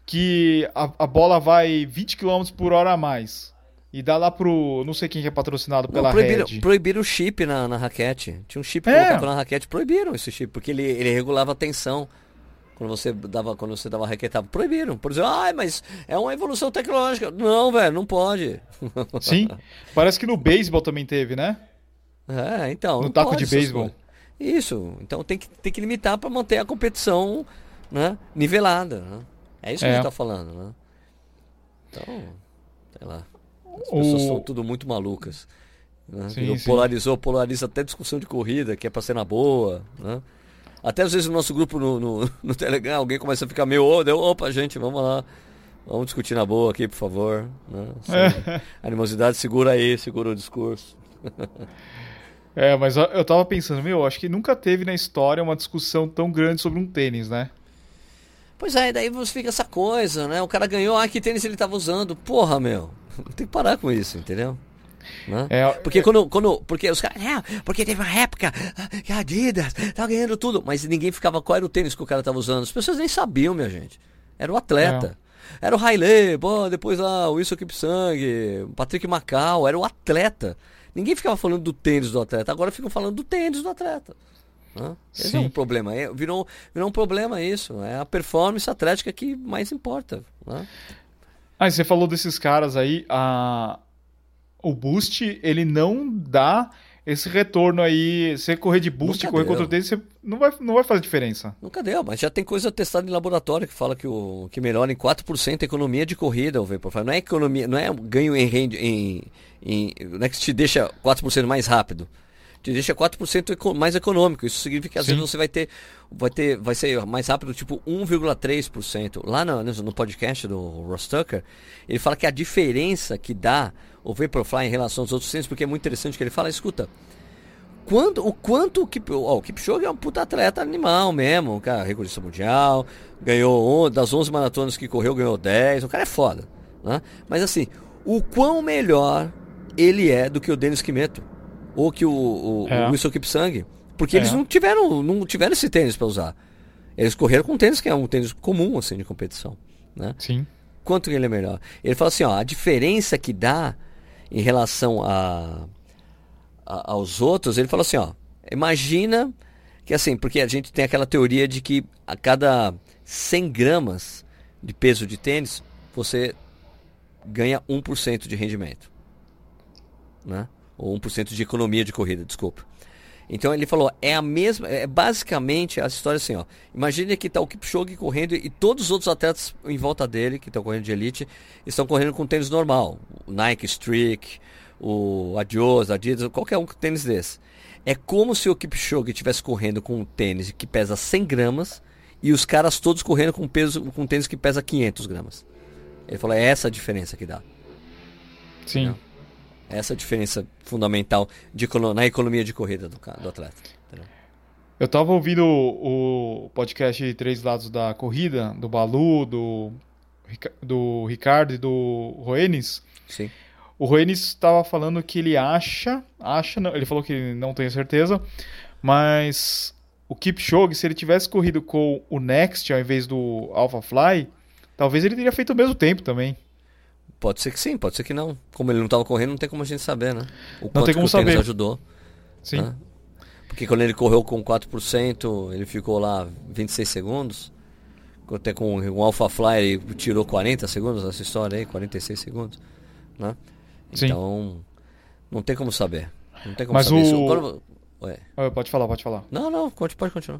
A: que a, a bola vai 20 km por hora a mais. E dá lá pro. Não sei quem que é patrocinado
B: Não,
A: pela
B: proibiram,
A: Red.
B: proibiram o chip na, na raquete. Tinha um chip
A: É.
B: colocado na raquete, proibiram esse chip, porque ele, ele regulava a tensão. Quando você dava, quando você dava raquetada, proibiram. Por exemplo, ah, mas é uma evolução tecnológica. Não, velho, não pode.
A: Sim. Parece que no beisebol também teve, né?
B: É, então.
A: No taco de beisebol.
B: Isso. Então tem que, tem que limitar para manter a competição né, nivelada. Né? É isso que
A: É.
B: a gente tá falando, né? Então, sei lá. As pessoas
A: O-
B: são tudo muito malucas. Né?
A: Sim, sim.
B: Polarizou, polariza até discussão de corrida, que é pra ser na boa. Né? Até às vezes no nosso grupo no, no, no Telegram, alguém começa a ficar meio, ô, deu, opa, gente, vamos lá. Vamos discutir na boa aqui, por favor. Né? Sem Animosidade, segura aí, segura o discurso.
A: É, mas eu- tava pensando, meu, acho que nunca teve na história uma discussão tão grande sobre um tênis, né?
B: Pois é, daí você fica essa coisa, né? O cara ganhou, ah, que tênis ele tava usando. Porra, meu. Tem que parar com isso, entendeu? Né?
A: É,
B: Porque quando, quando. Porque os caras. Não, porque teve uma época ah, que a Adidas tava ganhando tudo. Mas ninguém ficava. Qual era o tênis que o cara tava usando? As pessoas nem sabiam, minha gente. Era o atleta. Era o Hailey, pô, depois lá o Wilson Kipsang, o Patrick Macau, era o atleta. Ninguém ficava falando do tênis do atleta, agora ficam falando do tênis do atleta. Hã? Esse é
A: Sim.
B: um problema, é, virou, virou um problema isso. É a performance atlética que mais importa. né?
A: Ah, você falou desses caras aí, a... o boost, ele não dá esse retorno aí. Você correr de boost,
B: Nunca
A: correr
B: deu.
A: contra o tênis, você não vai, não vai fazer diferença.
B: Nunca deu, mas já tem coisa testada em laboratório que fala que, o, que melhora em 4% a economia de corrida o Vaporfly. Não é economia, não é ganho em em, em, não é que te deixa 4% mais rápido. Te deixa 4% eco- mais econômico. Isso significa que às
A: Sim.
B: vezes você vai ter, vai ter, vai ser mais rápido, tipo 1,3%. Lá no, no podcast do Ross Tucker, ele fala que a diferença que dá o Vaporfly em relação aos outros tênis, porque é muito interessante que ele fala, escuta, quanto, o quanto o, Kip, ó, o Kipchoge é um puta atleta animal mesmo, o cara recordista mundial, ganhou on- das 11 maratonas que correu, ganhou 10, o cara é foda, né? Mas assim, o quão melhor ele é do que o Denis Kimeto, ou que o, o,
A: É.
B: o Wilson Kipsang, porque
A: É.
B: eles não tiveram, não tiveram esse tênis para usar. Eles correram com um tênis que é um tênis comum assim de competição, né?
A: Sim.
B: quanto que ele é melhor. Ele fala assim, ó, a diferença que dá em relação a, a- aos outros, ele fala assim, ó, imagina que assim, porque a gente tem aquela teoria de que a cada 100 gramas de peso de tênis, você ganha 1% de rendimento. Né? Ou 1% de economia de corrida, desculpa. Então ele falou, é a mesma, é basicamente a história assim, ó. Imagine que tá o Kipchoge correndo e todos os outros atletas em volta dele, que estão correndo de elite, estão correndo com tênis normal. O Nike Streak, o Adios, Adidas, qualquer um com tênis desse. É como se o Kipchoge estivesse correndo com um tênis que pesa 100 gramas e os caras todos correndo com, peso, com tênis que pesa 500 gramas. Ele falou, é essa a diferença que dá.
A: Sim.
B: Essa é a diferença fundamental de, na economia de corrida do, do atleta. entendeu?
A: Eu tava ouvindo o, o podcast Três Lados da Corrida, do Balu, do, do Ricardo e do Roenis.
B: Sim.
A: O Roenis estava falando que ele acha, acha, não, ele falou que não tem certeza, mas o Kipchoge, se ele tivesse corrido com o Next ao invés do AlphaFly, talvez ele teria feito o mesmo tempo também.
B: Pode ser que sim, pode ser que não. Como ele não estava correndo, não tem como a gente saber, né? O
A: tem
B: quanto
A: como
B: que o
A: saber.
B: ajudou.
A: Sim.
B: né? Porque quando ele correu com 4%, ele ficou lá 26 segundos. até com um Alpha Fly tirou 40 segundos nessa história aí, 46 segundos, né?
A: Sim.
B: Então, não tem como saber. Não tem como
A: Mas
B: saber
A: o-
B: isso. Agora- Ué.
A: Ah, Pode falar, pode falar.
B: Não, não, conte- pode continuar.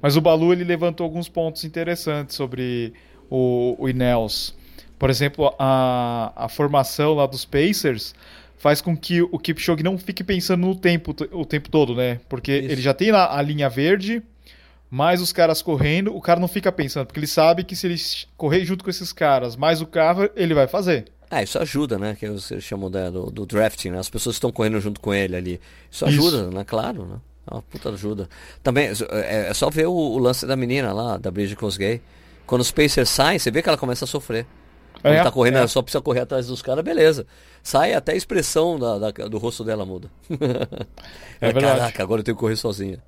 A: Mas o Balu ele levantou alguns pontos interessantes sobre o, o Ineos. Por exemplo, a, a formação lá dos Pacers faz com que o Kipchoge não fique pensando no tempo o tempo todo, né? Porque
B: Isso.
A: ele já tem lá a linha verde, mais os caras correndo, o cara não fica pensando, porque ele sabe que se ele correr junto com esses caras, mais o carro, ele vai fazer.
B: Ah, isso ajuda, né? Que eles chamam da- do, do drafting, né? As pessoas estão correndo junto com ele ali. Isso
A: Isso.
B: ajuda, né? Claro, né? É uma puta ajuda. Também, é, é só ver o, o lance da menina lá, da Bridget Kosgei. Quando os Pacers saem, você vê que ela começa a sofrer. Quando
A: É,
B: tá correndo,
A: é.
B: ela só precisa correr atrás dos caras, beleza. Sai, até a expressão da, da- do rosto dela muda.
A: É verdade.
B: Caraca, agora eu tenho que correr sozinha.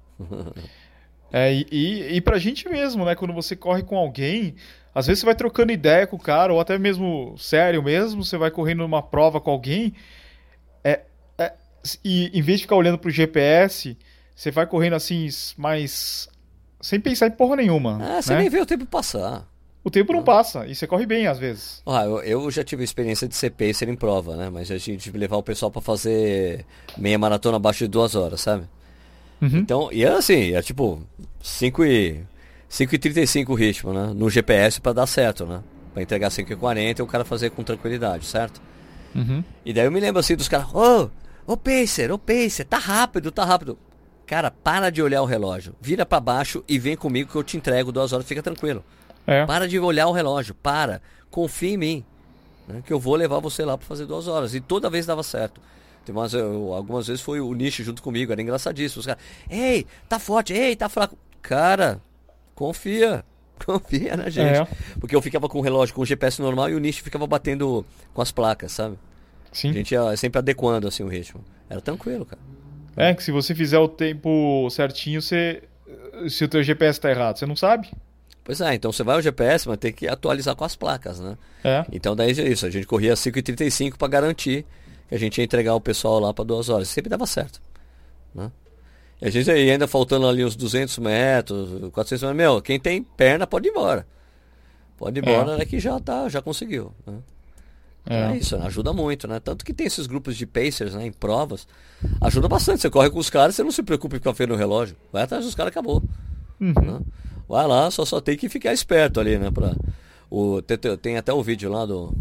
A: É, e, e, e pra gente mesmo, né? Quando você corre com alguém, às vezes você vai trocando ideia com o cara, ou até mesmo sério mesmo, você vai correndo numa prova com alguém, é, é, e em vez de ficar olhando pro GPS, você vai correndo assim, mais. sem pensar em porra nenhuma.
B: Ah, você
A: né?
B: nem vê o tempo passar.
A: O tempo não passa, e você corre bem às vezes.
B: Ah, eu, eu já tive a experiência de ser pacer em prova, né? Mas a gente tive levar o pessoal pra fazer meia maratona abaixo de duas horas, sabe?
A: Uhum.
B: Então, e era assim, é tipo 5 e 5 e 35 o ritmo, né? No GPS pra dar certo, né? Pra entregar 5 e 40 e o cara fazer com tranquilidade, certo?
A: Uhum.
B: E daí eu me lembro assim dos caras, ô, ô pacer, ô pacer, tá rápido, tá rápido. Cara, para de olhar o relógio, vira pra baixo e vem comigo que eu te entrego duas horas, fica tranquilo.
A: É.
B: Para de olhar o relógio, para. Confia em mim. né, que eu vou levar você lá para fazer duas horas. E toda vez dava certo. Tem umas, eu- algumas vezes foi o Nish junto comigo, era engraçadíssimo. Os caras, ei, tá forte, ei, tá fraco. Cara, confia. Confia na gente.
A: É.
B: Porque eu ficava com o relógio com o GPS normal e o Nish ficava batendo com as placas, sabe?
A: Sim.
B: A gente ia sempre adequando assim o ritmo. Era tranquilo, cara.
A: É, que se você fizer o tempo certinho, você. Se o teu GPS tá errado, você não sabe.
B: Pois é, então você vai ao GPS, mas tem que atualizar com as placas, né?
A: É.
B: Então daí é isso, a gente corria 5h35 para garantir que a gente ia entregar o pessoal lá para duas horas. Sempre dava certo. Né? E a gente aí ainda faltando ali uns 200 metros, 400 metros, meu, quem tem perna pode ir embora. Pode ir embora, né, que já tá, já conseguiu. Né? É.
A: É.
B: isso, né? ajuda muito, né? Tanto que tem esses grupos de pacers, né, em provas, ajuda bastante. Você corre com os caras, você não se preocupe com a feira no relógio. Vai atrás dos caras, acabou.
A: Uhum.
B: né? Vai lá, só, só tem que ficar esperto ali, né? Pra, o, tem, tem- até o vídeo lá do,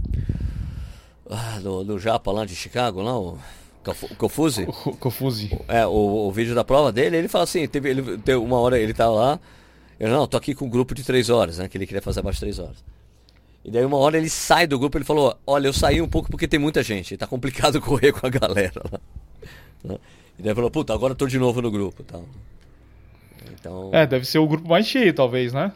B: ah, do. do Japa lá de Chicago, lá, o Confuse.
A: Co- Confuse.
B: É, o, o vídeo da prova dele, ele fala assim, teve, ele, teve uma hora ele tava lá, eu não, tô aqui com um grupo de três horas, né? Que ele queria fazer abaixo de três horas. E daí uma hora ele sai do grupo, ele falou, olha, eu saí um pouco porque tem muita gente, tá complicado correr com a galera lá. E daí ele falou, puta, agora eu tô de novo no grupo e tal. Então,
A: É, deve ser o grupo mais cheio, talvez, né?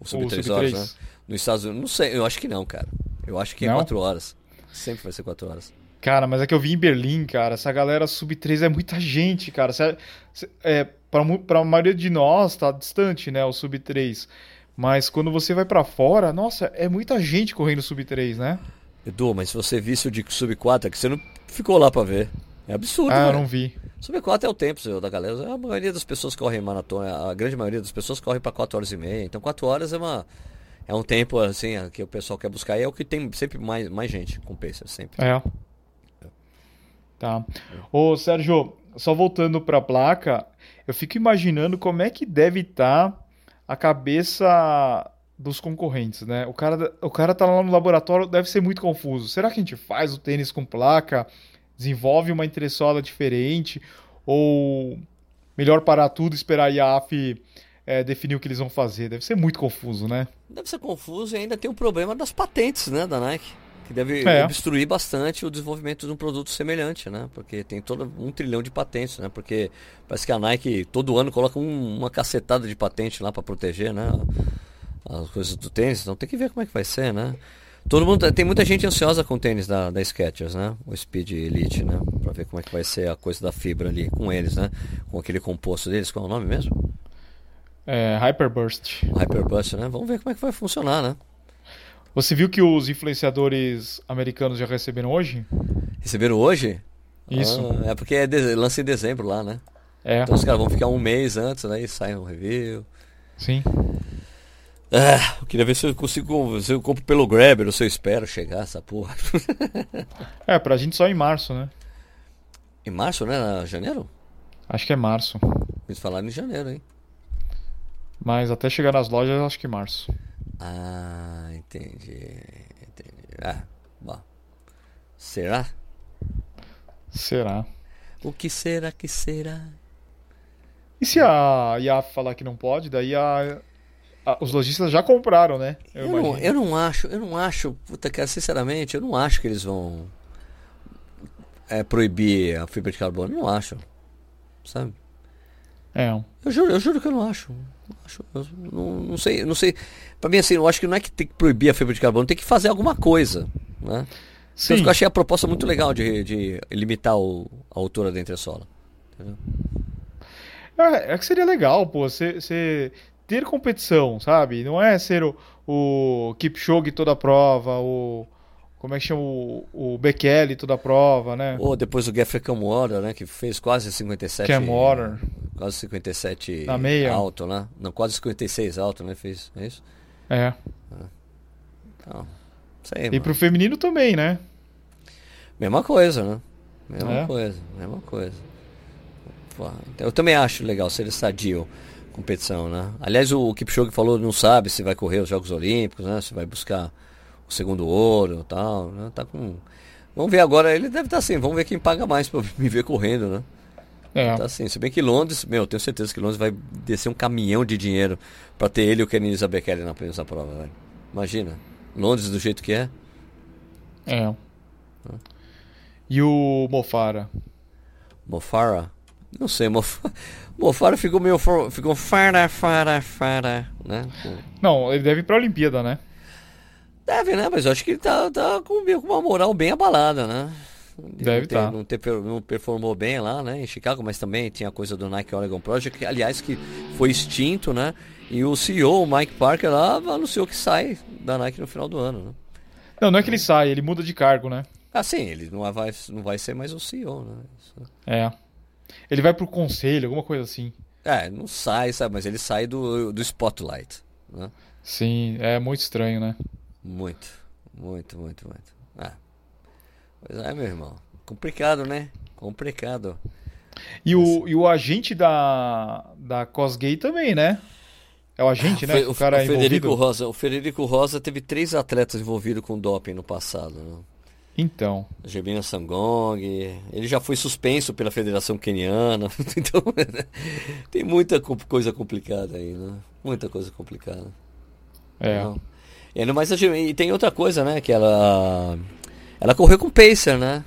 B: o sub
A: o
B: 3
A: sub
B: horas, né? Nos Estados Unidos, não sei, eu acho que não, cara. Eu acho que é
A: Não?
B: 4 horas. Sempre vai ser 4 horas.
A: Cara, mas é que eu vi em Berlim, cara, essa galera sub 3 é muita gente, cara. Cê- cê- é, pra, pra maioria de nós tá distante, né, o sub 3. Mas quando você vai pra fora, nossa, é muita gente correndo sub 3, né?
B: Edu, mas se você visse o de sub 4, é que você não ficou lá pra ver. É absurdo,
A: Ah, eu não vi.
B: Sub 4 é o tempo seu, da galera. A maioria das pessoas correm maratona, a grande maioria das pessoas corre pra 4 horas e meia. Então 4 horas é uma é um tempo assim que o pessoal quer buscar e é o que tem sempre mais, mais gente com pacer sempre.
A: É. Tá. Ô, Sérgio, só voltando pra placa, eu fico imaginando como é que deve estar a cabeça dos concorrentes, né? O cara, o cara tá lá no laboratório, deve ser muito confuso. Será que a gente faz o tênis com placa? Desenvolve uma entressola diferente? Ou melhor parar tudo e esperar a IAF é, definir o que eles vão fazer? Deve ser muito confuso, né?
B: Deve ser confuso e ainda tem o problema das patentes, né, da Nike. Que deve
A: É.
B: obstruir bastante o desenvolvimento de um produto semelhante, né? Porque tem todo um trilhão de patentes, né? Porque parece que a Nike todo ano coloca um- uma cacetada de patente lá para proteger, né? As coisas do tênis. Então tem que ver como é que vai ser, né? Todo mundo tem muita gente ansiosa com o tênis da, da Skechers, né? O Speed Elite, né? Para ver como é que vai ser a coisa da fibra ali com eles, né? Com aquele composto deles, qual é o nome mesmo?
A: É, Hyperburst.
B: O Hyperbust, né? Vamos ver como é que vai funcionar, né?
A: Você viu que os influenciadores americanos já receberam hoje?
B: Receberam hoje?
A: Isso.
B: Ah, é porque é de- lança em dezembro lá, né?
A: É,
B: Então os caras vão ficar um mês antes, aí sai um review.
A: sim.
B: Ah, eu queria ver se eu consigo. Se eu compro pelo Grabber ou se eu espero chegar essa porra.
A: É, pra gente só em março, né?
B: em março, né? Janeiro?
A: Acho que é março.
B: Eles falaram em janeiro, hein?
A: Mas até chegar nas lojas, acho que março.
B: Ah, entendi. Entendi. Ah, bom. Será?
A: Será?
B: O que será que será?
A: E se a IAF falar que não pode, daí a, os lojistas já compraram, né? Eu,
B: Eu não, eu não acho, eu não acho, puta cara, sinceramente, eu não acho que eles vão é, proibir a fibra de carbono. Não acho. Sabe?
A: É.
B: Eu juro, eu juro que eu não acho. Não acho, eu não, não sei, não sei. Pra mim, assim, eu acho que não é que tem que proibir a fibra de carbono, tem que fazer alguma coisa, né?
A: Sim.
B: eu achei a proposta muito legal de, de limitar o- a altura da entressola. Entendeu?
A: É, é que seria legal, pô, você ter competição, sabe? Não é ser o, o Kipchoge toda a prova, o. Como é que chama? O, o Bekele toda a prova, né?
B: Ou depois o Geoffrey Camwater, né? Que fez quase 57.
A: Cam Water.
B: Quase 57
A: Na meia.
B: alto, né? Não, quase 56 alto, né? Fez, é isso?
A: É.
B: Então, sei,
A: E
B: mano.
A: pro feminino também, né?
B: Mesma coisa, né? Mesma
A: É.
B: coisa, mesma coisa. Pô, eu também acho legal ser sadio competição, né? Aliás, o Kipchoge falou, não sabe se vai correr os Jogos Olímpicos, né? Se vai buscar o segundo ouro e tal, né? Tá com... Vamos ver agora, ele deve estar assim, vamos ver quem paga mais pra me ver correndo, né?
A: É.
B: Tá assim, se bem que Londres, meu, tenho certeza que Londres vai descer um caminhão de dinheiro pra ter ele e o Kenny Bekele na nessa prova, velho. Imagina, Londres do jeito que é.
A: É. E o Mofara?
B: Mofara? Não sei, Mof... Mofara ficou meio. for- Ficou fara, fara, fara, né?
A: Não, ele deve ir pra Olimpíada, né?
B: Deve, né? Mas eu acho que ele tá, tá com uma moral bem abalada, né? De
A: Deve
B: não ter,
A: tá.
B: Não, não performou bem lá, né? Em Chicago, mas também tinha a coisa do Nike Oregon Project, que, aliás, que foi extinto, né? E o CEO, o Mike Parker, lá anunciou que sai da Nike no final do ano, né?
A: Não, não é que ele sai, ele muda de cargo, né?
B: Ah, sim, ele não vai, não vai ser mais o CEO, né? Isso-
A: É. Ele vai pro conselho, alguma coisa assim.
B: É, não sai, sabe? Mas ele sai do, do spotlight, né?
A: Sim, é muito estranho, né?
B: Muito, muito, muito, muito. Ah. Pois é, meu irmão. Complicado, né? Complicado.
A: E o, e o agente da, da Cosgay também, né? É o agente, né?
B: Fe-
A: que O cara é
B: Federico
A: envolvido.
B: Rosa, o Federico Rosa teve três atletas envolvidos com doping no passado, né?
A: Então.
B: Gebina Sangong, ele já foi suspenso pela Federação Queniana, então tem muita co- coisa complicada aí, né? Muita coisa complicada.
A: É.
B: Não. E, mais, a e tem outra coisa, né? Que ela ela correu com Pacer, né?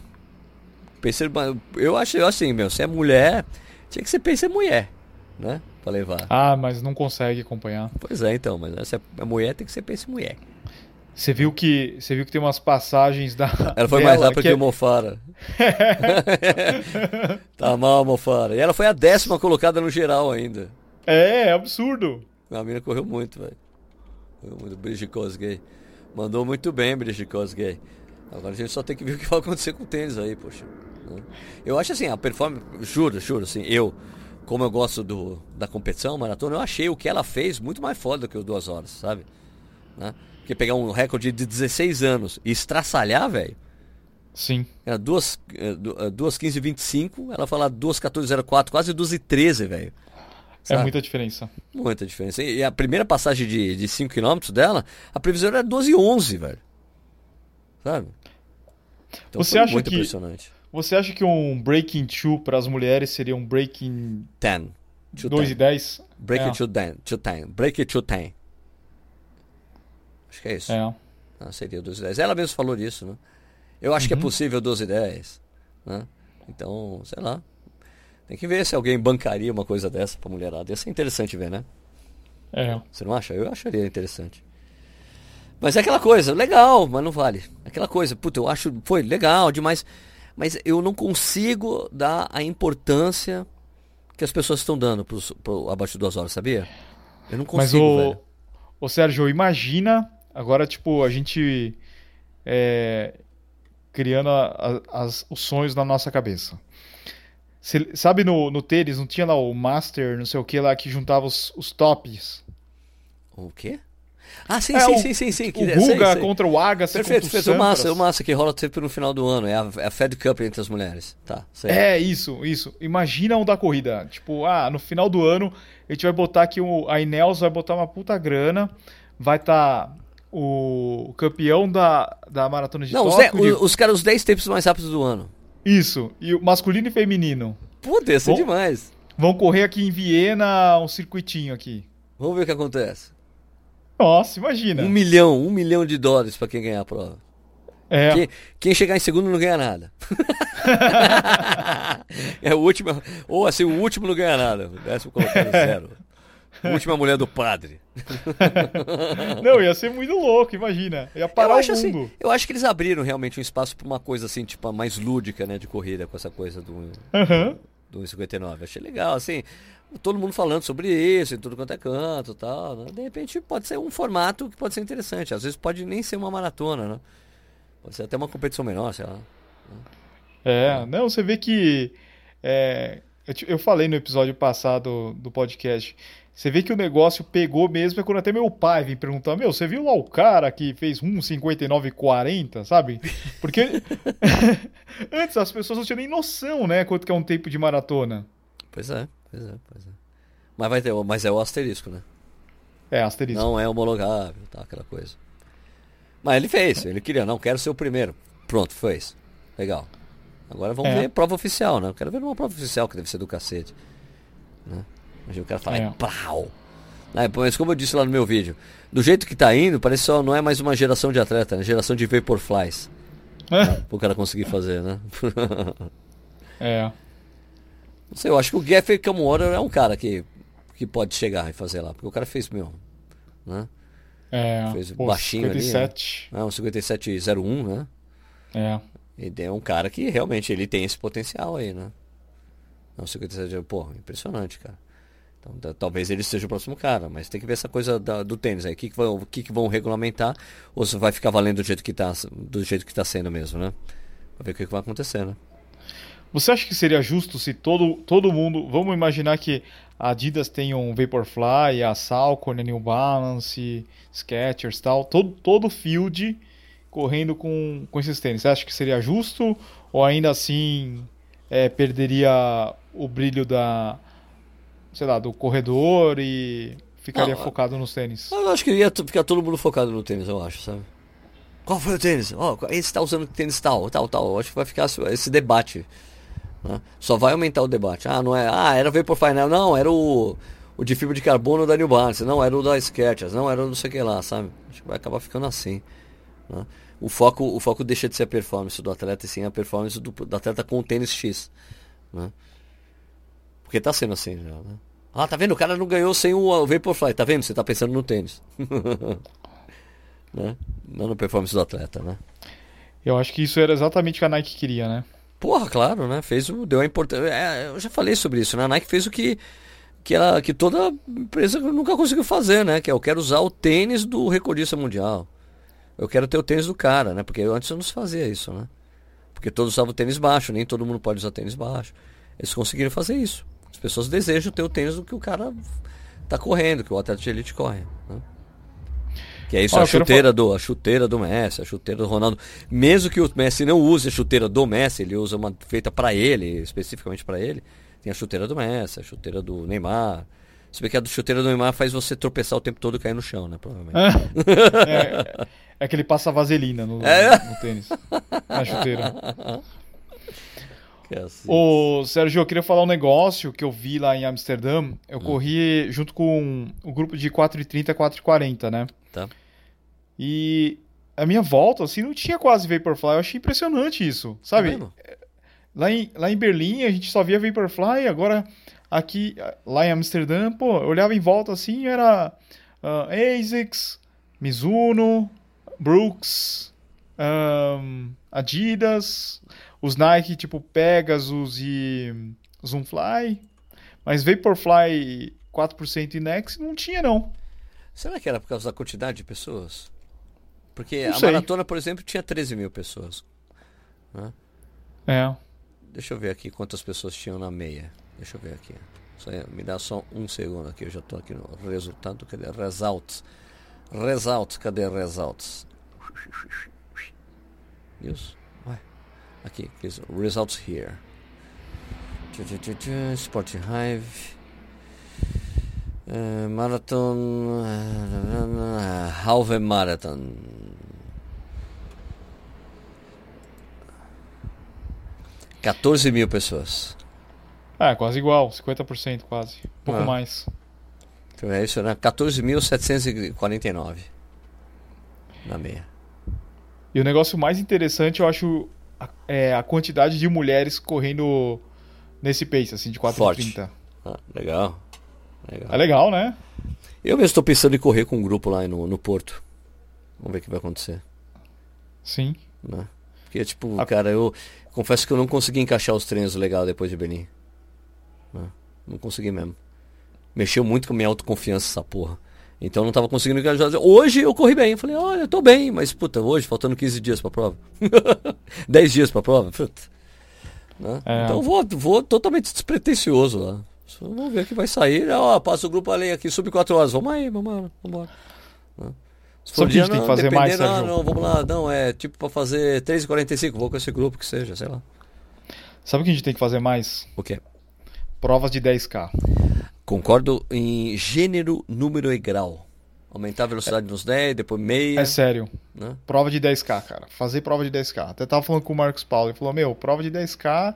B: Pacer, eu acho assim, meu, se é mulher, tinha que ser Pacer mulher, né? Pra levar.
A: Ah, mas não consegue acompanhar.
B: Pois é, então, mas se é mulher, tem que ser Pacer mulher.
A: Você viu que você viu que tem umas passagens da
B: Ela foi mais rápida que,
A: é-
B: o Mofara. tá mal, Mofara. E ela foi a décima colocada no geral ainda.
A: É, é absurdo.
B: A mina correu muito, velho. Correu muito. Brigitte Kosgei. Mandou muito bem, Brigitte Kosgei. Agora a gente só tem que ver o que vai acontecer com o tênis aí, poxa. né? Eu acho assim, a performance, juro, juro, assim, eu, como eu gosto do, da competição, maratona, eu achei o que ela fez muito mais foda do que os duas horas, sabe? Né? Porque pegar um recorde de 16 anos e estraçalhar, velho,
A: Sim.
B: era 2, eh, du- eh, 2 15 25, ela fala 2 14 04, quase 12 13, velho.
A: É muita diferença.
B: Muita diferença. E a primeira passagem de, de 5 km dela, a previsão era 12 e 11, velho. Sabe? Então
A: Você acha
B: muito
A: que-
B: impressionante.
A: Você acha que um breaking 2 para as mulheres seria um breaking
B: 10. to
A: 2 e
B: 10.
A: 10?
B: Break
A: é.
B: it to 10. To 10. Break it to 10. Acho que é isso.
A: É.
B: Ah, seria 12 e 10. Ela mesmo falou disso, né? Eu acho que
A: Uhum.
B: é possível 12 e 10. Né? Então, sei lá. Tem que ver se alguém bancaria uma coisa dessa pra mulherada. Ia ser interessante ver, né?
A: É.
B: Você não acha? Eu acharia interessante. Mas é aquela coisa, legal, mas não vale. Aquela coisa, puta, eu acho, foi legal demais. Mas eu não consigo dar a importância que as pessoas estão dando pros, pro abaixo de duas horas, sabia? Eu não
A: Mas
B: consigo,
A: o,
B: velho.
A: o Sérgio, imagina agora, tipo, a gente é, criando a- a- as- os sonhos na nossa cabeça. Cê- sabe no, no tênis, não tinha lá o Master, não sei o que lá, que juntava os, os tops?
B: O quê? Ah, sim,
A: É,
B: sim,
A: o-
B: sim, sim, sim.
A: O
B: sei,
A: Guga contra o Agassi
B: Perfeito,
A: contra o
B: fez o massa, o massa que rola sempre no final do ano. É a, é a Fed Cup entre as mulheres. Tá, sei.
A: É, isso, isso. Imagina um da corrida. Tipo, ah, no final do ano, a gente vai botar aqui o. A Ineos vai botar uma puta grana. Vai estar o campeão da, da maratona de
B: Não, os,
A: Tóquio.
B: de- os, caras, os 10 tempos mais rápidos do ano.
A: Isso. E o masculino e feminino.
B: Puta, ia ser
A: Bom.
B: demais.
A: Vão correr aqui em Viena um circuitinho aqui.
B: Vamos ver o que acontece.
A: Nossa, imagina.
B: Um milhão, um milhão de dólares pra quem ganhar a prova.
A: É.
B: Quem, quem chegar em segundo não ganha nada. é o último, ou assim, o último não ganha nada. O décimo colocado zero. Última mulher do padre.
A: Não, ia ser muito louco, imagina. Ia parar
B: eu
A: o
B: acho assim,
A: mundo.
B: eu acho que eles abriram realmente um espaço pra uma coisa assim, tipo, mais lúdica, né, de corrida, com essa coisa do,
A: Aham.
B: do 1,59. Achei legal, assim, todo mundo falando sobre isso, em tudo quanto é canto e tal, né? De repente pode ser um formato que pode ser interessante. Às vezes pode nem ser uma maratona, né? Pode ser até uma competição menor, sei lá.
A: É, não, você vê que. é, eu, te- eu falei no episódio passado do podcast. Você vê que o negócio pegou mesmo é quando até meu pai vem perguntar: Meu, você viu lá o cara que fez 1,59,40, sabe? Porque antes as pessoas não tinham nem noção, né? Quanto que é um tempo de maratona.
B: Pois é, pois é, pois é. Mas, vai ter, mas é o asterisco, né?
A: É, asterisco.
B: Não é homologável, tá, aquela coisa. Mas ele fez, ele queria, não, quero ser o primeiro. Pronto, fez. Legal. Agora vamos
A: É.
B: ver prova oficial, né? Quero ver uma prova oficial que deve ser do cacete. Né? Imagina o cara falar,
A: É.
B: pau. Né, Mas como eu disse lá no meu vídeo, do jeito que tá indo, parece só não é mais uma geração de atleta, é geração de Vaporflies. Pro cara conseguir fazer, né?
A: É.
B: Não sei, eu acho que o Geoffrey Kamwater é um cara que, que pode chegar e fazer lá, porque o cara fez, meu, né?
A: É.
B: Fez
A: Pô,
B: baixinho ali, né?
A: 57.
B: É um 5701, né?
A: É.
B: Ele é um cara que realmente ele tem esse potencial aí, né? Não, 57, pô, impressionante, cara. Então, ta- talvez ele seja o próximo cara, mas tem que ver essa coisa da- do tênis aí. O que, que, vão, que, que vão regulamentar ou se vai ficar valendo do jeito que tá, do jeito que tá sendo mesmo, né? Pra ver o que, que vai acontecer, né?
A: Você acha que seria justo se todo, todo mundo. Vamos imaginar que a Adidas tem um Vaporfly, a Salcone, a New Balance, Skechers tal. Todo, todo field correndo com, com esses tênis. Você acha que seria justo? Ou ainda assim é, perderia o brilho da. Sei lá, do corredor e ficaria
B: Não,
A: focado nos tênis?
B: Eu acho que ia ficar todo mundo focado no tênis, eu acho, sabe? Qual foi o tênis? Ó, esse tá usando tênis tal, tal, tal. Eu acho que vai ficar esse- debate. né? Só vai aumentar o debate. Ah, não é. Ah, era Vaporfly, não, era o, o de fibra de carbono da New Balance, não, era o da Skechers, não, era o não sei o que lá, sabe? Acho que vai acabar ficando assim. né? O, foco, o foco deixa de ser a performance do atleta e sim a performance do, do atleta com o tênis X. Né? Porque tá sendo assim já, né? Ah, tá vendo? O cara não ganhou sem o Vaporfly, tá vendo? Você tá pensando no tênis. né? Não na performance do atleta, né?
A: Eu acho que isso era exatamente o que a Nike queria, né?
B: Porra, claro, né? Fez o. Deu a importância. É, eu já falei sobre isso, né? A Nike fez o que. Que, ela, que toda empresa nunca conseguiu fazer, né? Que é eu quero usar o tênis do recordista mundial. Eu quero ter o tênis do cara, né? Porque antes eu não se fazia isso, né? Porque todos usavam tênis baixo, nem todo mundo pode usar tênis baixo. Eles conseguiram fazer isso. As pessoas desejam ter o tênis do que o cara tá correndo, que o atleta de elite corre. Né? Que é isso, a chuteira do, a chuteira do Messi, a chuteira do Ronaldo. Mesmo que o Messi não use a chuteira do Messi, ele usa uma feita para ele, especificamente para ele. Tem a chuteira do Messi, a chuteira do Neymar. Se bem que a chuteira do Neymar faz você tropeçar o tempo todo e cair no chão, né? Provavelmente.
A: É, é que ele passa vaselina no,
B: É?
A: no tênis. Na chuteira.
B: É assim.
A: Ô, Sérgio, eu queria falar um negócio que eu vi lá em Amsterdã. Eu corri junto com o grupo de 4h30 e 4h40, né?
B: Tá.
A: E a minha volta, assim, não tinha quase Vaporfly. Eu achei impressionante isso, sabe?
B: Tá vendo?
A: Lá em, lá em Berlim a gente só via Vaporfly, agora aqui, lá em Amsterdã, pô, eu olhava em volta assim, era ah, ASICS, Mizuno, Brooks, ahn, Adidas, os Nike tipo Pegasus e Zoomfly, mas Vaporfly 4% e Nex não tinha não.
B: Será que era por causa da quantidade de pessoas? Porque
A: Não
B: a
A: sei.
B: maratona, por exemplo, tinha 13 mil pessoas. né?
A: É.
B: Deixa eu ver aqui quantas pessoas tinham na meia. Deixa eu ver aqui. Só- me dá só um segundo aqui, eu já estou aqui no resultado. Cadê? Results. Results, cadê results? News? Aqui, results here. Sport Hive. Uh, marathon. Uh, half marathon. Quatorze mil pessoas.
A: É, quase igual, 50% quase. Um pouco ah. mais.
B: Eu ver isso, né? 14.749 na meia.
A: E o negócio mais interessante, eu acho, é a quantidade de mulheres correndo nesse pace, assim, de 4,30.
B: Ah, legal.
A: legal. É legal, né?
B: Eu mesmo estou pensando em correr com um grupo lá no, no Porto. Vamos ver o que vai acontecer.
A: Sim.
B: Né? Porque, tipo, a... cara, eu confesso que eu não consegui encaixar os treinos legal depois de Berlim. Né? Não consegui mesmo. Mexeu muito com a minha autoconfiança essa porra. Então eu não tava conseguindo engajar. Hoje eu corri bem. Eu falei, olha, eu tô bem, mas puta, hoje faltando 15 dias pra prova. 10 dias pra prova. Puta. Né? É. Então vou, vou totalmente despretensioso lá. Vamos ver o que vai sair. Ó, passa o grupo além aqui, sub 4 horas. Vamos aí, vamos lá. Vamos lá.
A: Né? Se for dia, tem que fazer mais,
B: não, não, vamos lá. Não, é tipo pra fazer 3h45. Vou com esse grupo que seja, sei lá.
A: Sabe o que a gente tem que fazer mais?
B: O quê?
A: Provas de 10K.
B: Concordo em gênero, número e grau. Aumentar a velocidade é. nos 10, depois meia.
A: É sério. Né? Prova de 10K, cara. Fazer prova de 10K. Até tava falando com o Marcos Paulo. Ele falou: Meu, prova de 10K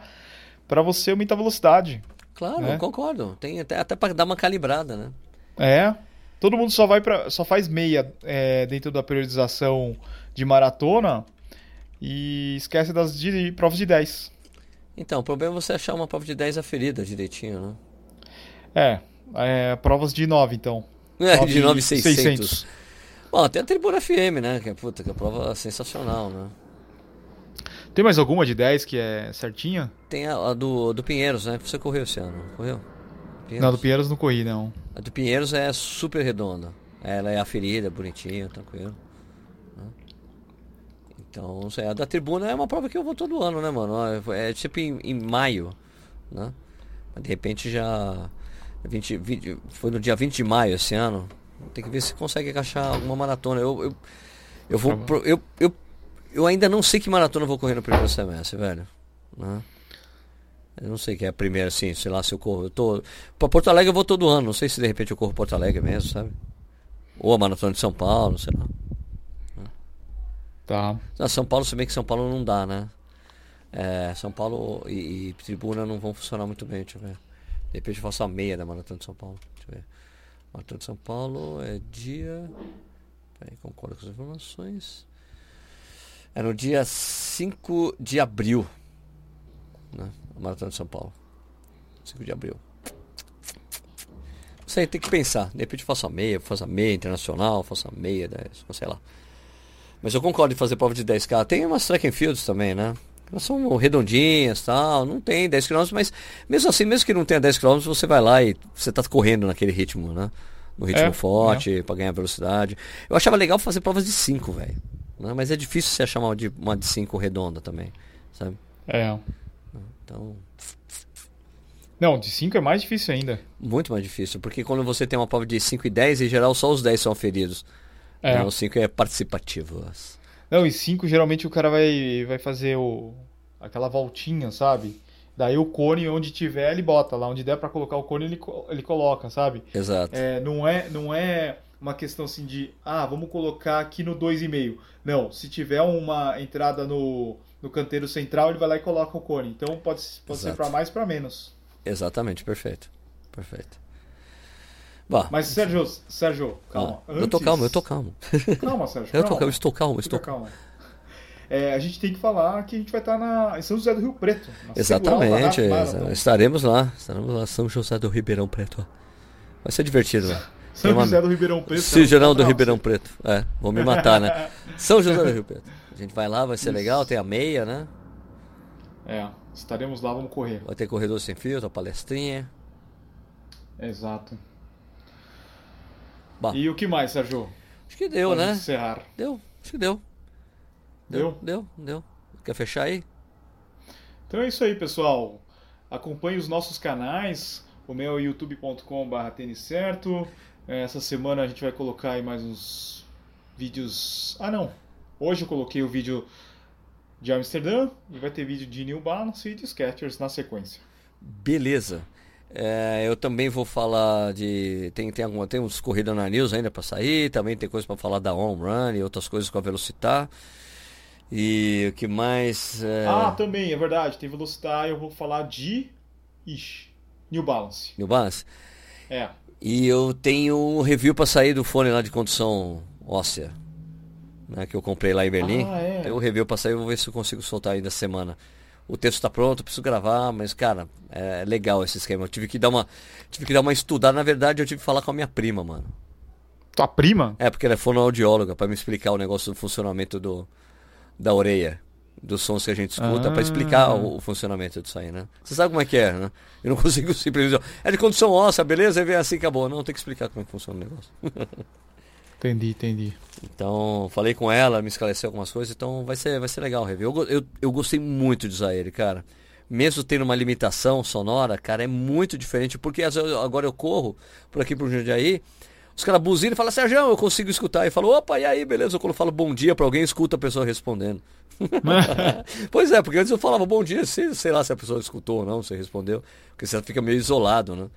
A: para você aumentar a velocidade.
B: Claro, né? concordo. Tem até, até para dar uma calibrada, né?
A: É. Todo mundo só vai para só faz meia é, dentro da periodização de maratona e esquece das de, provas de 10.
B: Então, o problema é você achar uma prova de 10 aferida direitinho, né?
A: É, é provas de 9, então.
B: É, 9, de 9,600. Bom, tem a Tribuna FM, né? Que é, puta, que é prova sensacional, né?
A: Tem mais alguma de 10 que é certinha?
B: Tem a, a do, do Pinheiros, né? Você correu esse ano, correu?
A: Pinheiros? Não, do Pinheiros não corri, não.
B: A do Pinheiros é super redonda. Ela é aferida, bonitinha, tranquilo. Né? Então, não sei, a da Tribuna é uma prova que eu vou todo ano, né, mano? É tipo em, em maio, né? De repente já 20, 20, foi no dia 20 de maio esse ano. Tem que ver se consegue encaixar alguma maratona. Eu, eu, eu vou. Tá eu, eu, eu ainda não sei que maratona eu vou correr no primeiro semestre, velho. Né? Eu não sei que é a primeira, assim, sei lá se eu corro. Eu tô. Pra Porto Alegre eu vou todo ano. Não sei se de repente eu corro Porto Alegre mesmo, sabe? Ou a maratona de São Paulo, sei lá.
A: Tá.
B: Na São Paulo, se bem que São Paulo não dá, né? É, São Paulo e, e Tribuna não vão funcionar muito bem, deixa eu ver. De repente eu faço a meia da Maratona de São Paulo. Deixa eu ver. Maratona de São Paulo é dia. Peraí, concordo com as informações. É no dia 5 de abril. Né? A Maratona de São Paulo. 5 de abril. Não sei, tem que pensar. De repente eu faço a meia, faço a meia internacional, faço a meia 10, sei lá. Mas eu concordo em fazer prova de 10K. Tem umas track and fields também, né? Elas são redondinhas tal, não tem 10 km, mas mesmo assim, mesmo que não tenha 10 km, você vai lá e você está correndo naquele ritmo, né? No ritmo é, forte, é. para ganhar velocidade. Eu achava legal fazer provas de 5, velho. Né? Mas é difícil você achar uma de, uma de 5 redonda também, sabe?
A: É.
B: Então.
A: Não, de 5 é mais difícil ainda.
B: Muito mais difícil, porque quando você tem uma prova de 5 e 10, em geral só os 10 são aferidos. É. Então, o 5 é participativo.
A: Não, e 5 geralmente o cara vai, vai fazer o, aquela voltinha, sabe? Daí o cone, onde tiver, ele bota. Lá onde der para colocar o cone, ele, ele coloca, sabe?
B: Exato.
A: É, não, é, não é uma questão assim de, ah, vamos colocar aqui no 2,5. Não, se tiver uma entrada no, no canteiro central, ele vai lá e coloca o cone. Então pode, pode ser para mais para menos.
B: Exatamente, perfeito. Perfeito.
A: Mas, Sérgio, Sérgio, calma.
B: Ah, Antes... Eu tô calmo, eu tô calmo.
A: Calma, Sérgio.
B: Eu, tô, eu estou calmo, estou
A: calmo. É, a gente tem que falar que a gente vai estar na, em São José do Rio Preto.
B: Exatamente. estaremos lá. Estaremos lá, São José do Ribeirão Preto. Vai ser divertido lá.
A: São uma... José do Ribeirão Preto.
B: São José do Ribeirão Preto. É, vão me matar, né? São José do Rio Preto. A gente vai lá, vai ser Isso. legal, tem a meia, né?
A: É, estaremos lá, vamos correr.
B: Vai ter corredor sem fio, a palestrinha.
A: Exato. Bah. E o que mais, Sérgio?
B: Acho que deu, Pode né?
A: Encerrar.
B: Deu, acho que deu. Deu? Deu, deu. Quer fechar aí?
A: Então é isso aí, pessoal. Acompanhe os nossos canais. O meu é youtube.com.br tênis certo. Essa semana a gente vai colocar aí mais uns vídeos. Ah, não. Hoje eu coloquei o vídeo de Amsterdã e vai ter vídeo de New Balance e de Skechers na sequência.
B: Beleza. É, eu também vou falar de. Tem, tem, alguma, tem uns corridas na news ainda para sair, também tem coisa para falar da Home Run e outras coisas com a Velocitar. E o que mais. É...
A: Ah, também, é verdade. Tem Velocitar eu vou falar de. Ixi, New Balance.
B: New Balance?
A: É.
B: E eu tenho um review para sair do fone lá de condução óssea. Né, que eu comprei lá em Berlim.
A: Ah, é.
B: Tem um review para sair, vou ver se eu consigo soltar ainda semana. O texto está pronto, preciso gravar, mas cara, é legal esse esquema. Eu tive que dar uma, tive que dar uma estudada. Na verdade, eu tive que falar com a minha prima, mano.
A: Tua prima?
B: É, porque ela é fonoaudióloga, para me explicar o negócio do funcionamento do, da orelha dos sons que a gente escuta ah. para explicar o, o, funcionamento disso aí, né? Você sabe como é que é, né? Eu não consigo simplesmente é de condição óssea, beleza? Aí vem assim, acabou. Não, tem que explicar como é que funciona o negócio.
A: entendi, entendi.
B: Então, falei com ela, me esclareceu algumas coisas, então vai ser, vai ser legal o review. Eu, eu, eu gostei muito de usar ele, cara. Mesmo tendo uma limitação sonora, cara, é muito diferente, porque agora eu corro por aqui pro Jundiaí, os caras buzinam e falam, Sérgio, eu consigo escutar. E falo, opa, e aí, beleza? Quando eu falo bom dia pra alguém, escuta a pessoa respondendo. pois é, porque antes eu falava bom dia, sei, sei lá se a pessoa escutou ou não, se respondeu, porque você fica meio isolado, né?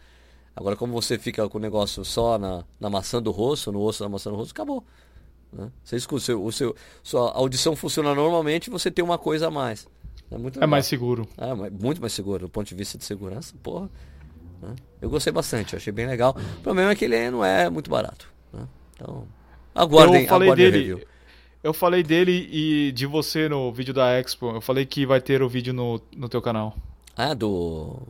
B: Agora, como você fica com o negócio só na, na maçã do rosto, no osso da maçã do rosto, acabou. Né? Você escuta, seu, o seu, sua audição funciona normalmente você tem uma coisa a mais.
A: É, muito é mais seguro.
B: É, muito mais seguro, do ponto de vista de segurança, porra. Né? Eu gostei bastante, achei bem legal. O problema é que ele não é muito barato. Né? Então, aguardem,
A: eu falei
B: aguardem
A: dele, Eu falei dele e de você no vídeo da Expo. Eu falei que vai ter o vídeo no, no teu canal.
B: Ah, do.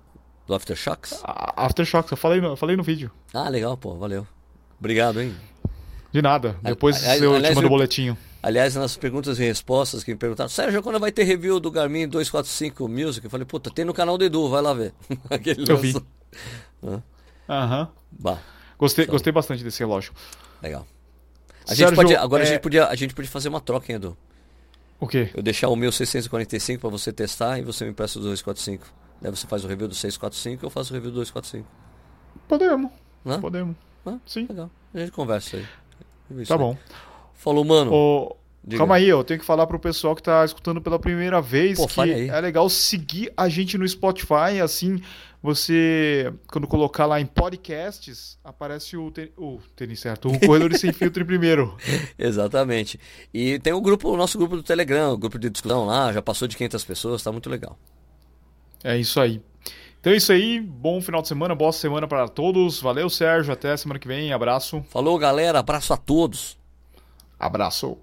B: Do Aftershocks?
A: Aftershocks, eu falei, eu falei no vídeo.
B: Ah, legal, pô, valeu. Obrigado, hein?
A: De nada. Depois aliás, eu te mando o boletim.
B: Aliás, nas perguntas e respostas que me perguntaram, Sérgio, quando vai ter review do Garmin 245 Music? Eu falei, puta, tem no canal do Edu, vai lá ver.
A: Aquele eu vi. Aham. Uhum. Gostei, então... gostei bastante desse relógio.
B: Legal. A Sérgio, gente pode, agora é... a, gente podia, a gente podia fazer uma troca, hein, Edu?
A: O quê?
B: Eu deixar o meu 645 para você testar e você me empresta o 245. Daí você faz o review do 645 e eu faço o review do 245.
A: Podemos. Hã? Podemos.
B: Hã? Sim. Legal. A gente conversa aí.
A: Tá bom.
B: Falou, mano.
A: O... Calma aí, eu tenho que falar pro pessoal que tá escutando pela primeira vez Pô, que é legal seguir a gente no Spotify, assim você, quando colocar lá em podcasts, aparece o, ten... o tênis certo, o Corredor Sem Filtro primeiro.
B: Exatamente. E tem o grupo, o nosso grupo do Telegram, o grupo de discussão lá, já passou de 500 pessoas, tá muito legal.
A: É isso aí. Então é isso aí, bom final de semana, boa semana para todos. Valeu, Sérgio, até semana que vem, abraço.
B: Falou, galera, abraço a todos.
A: Abraço.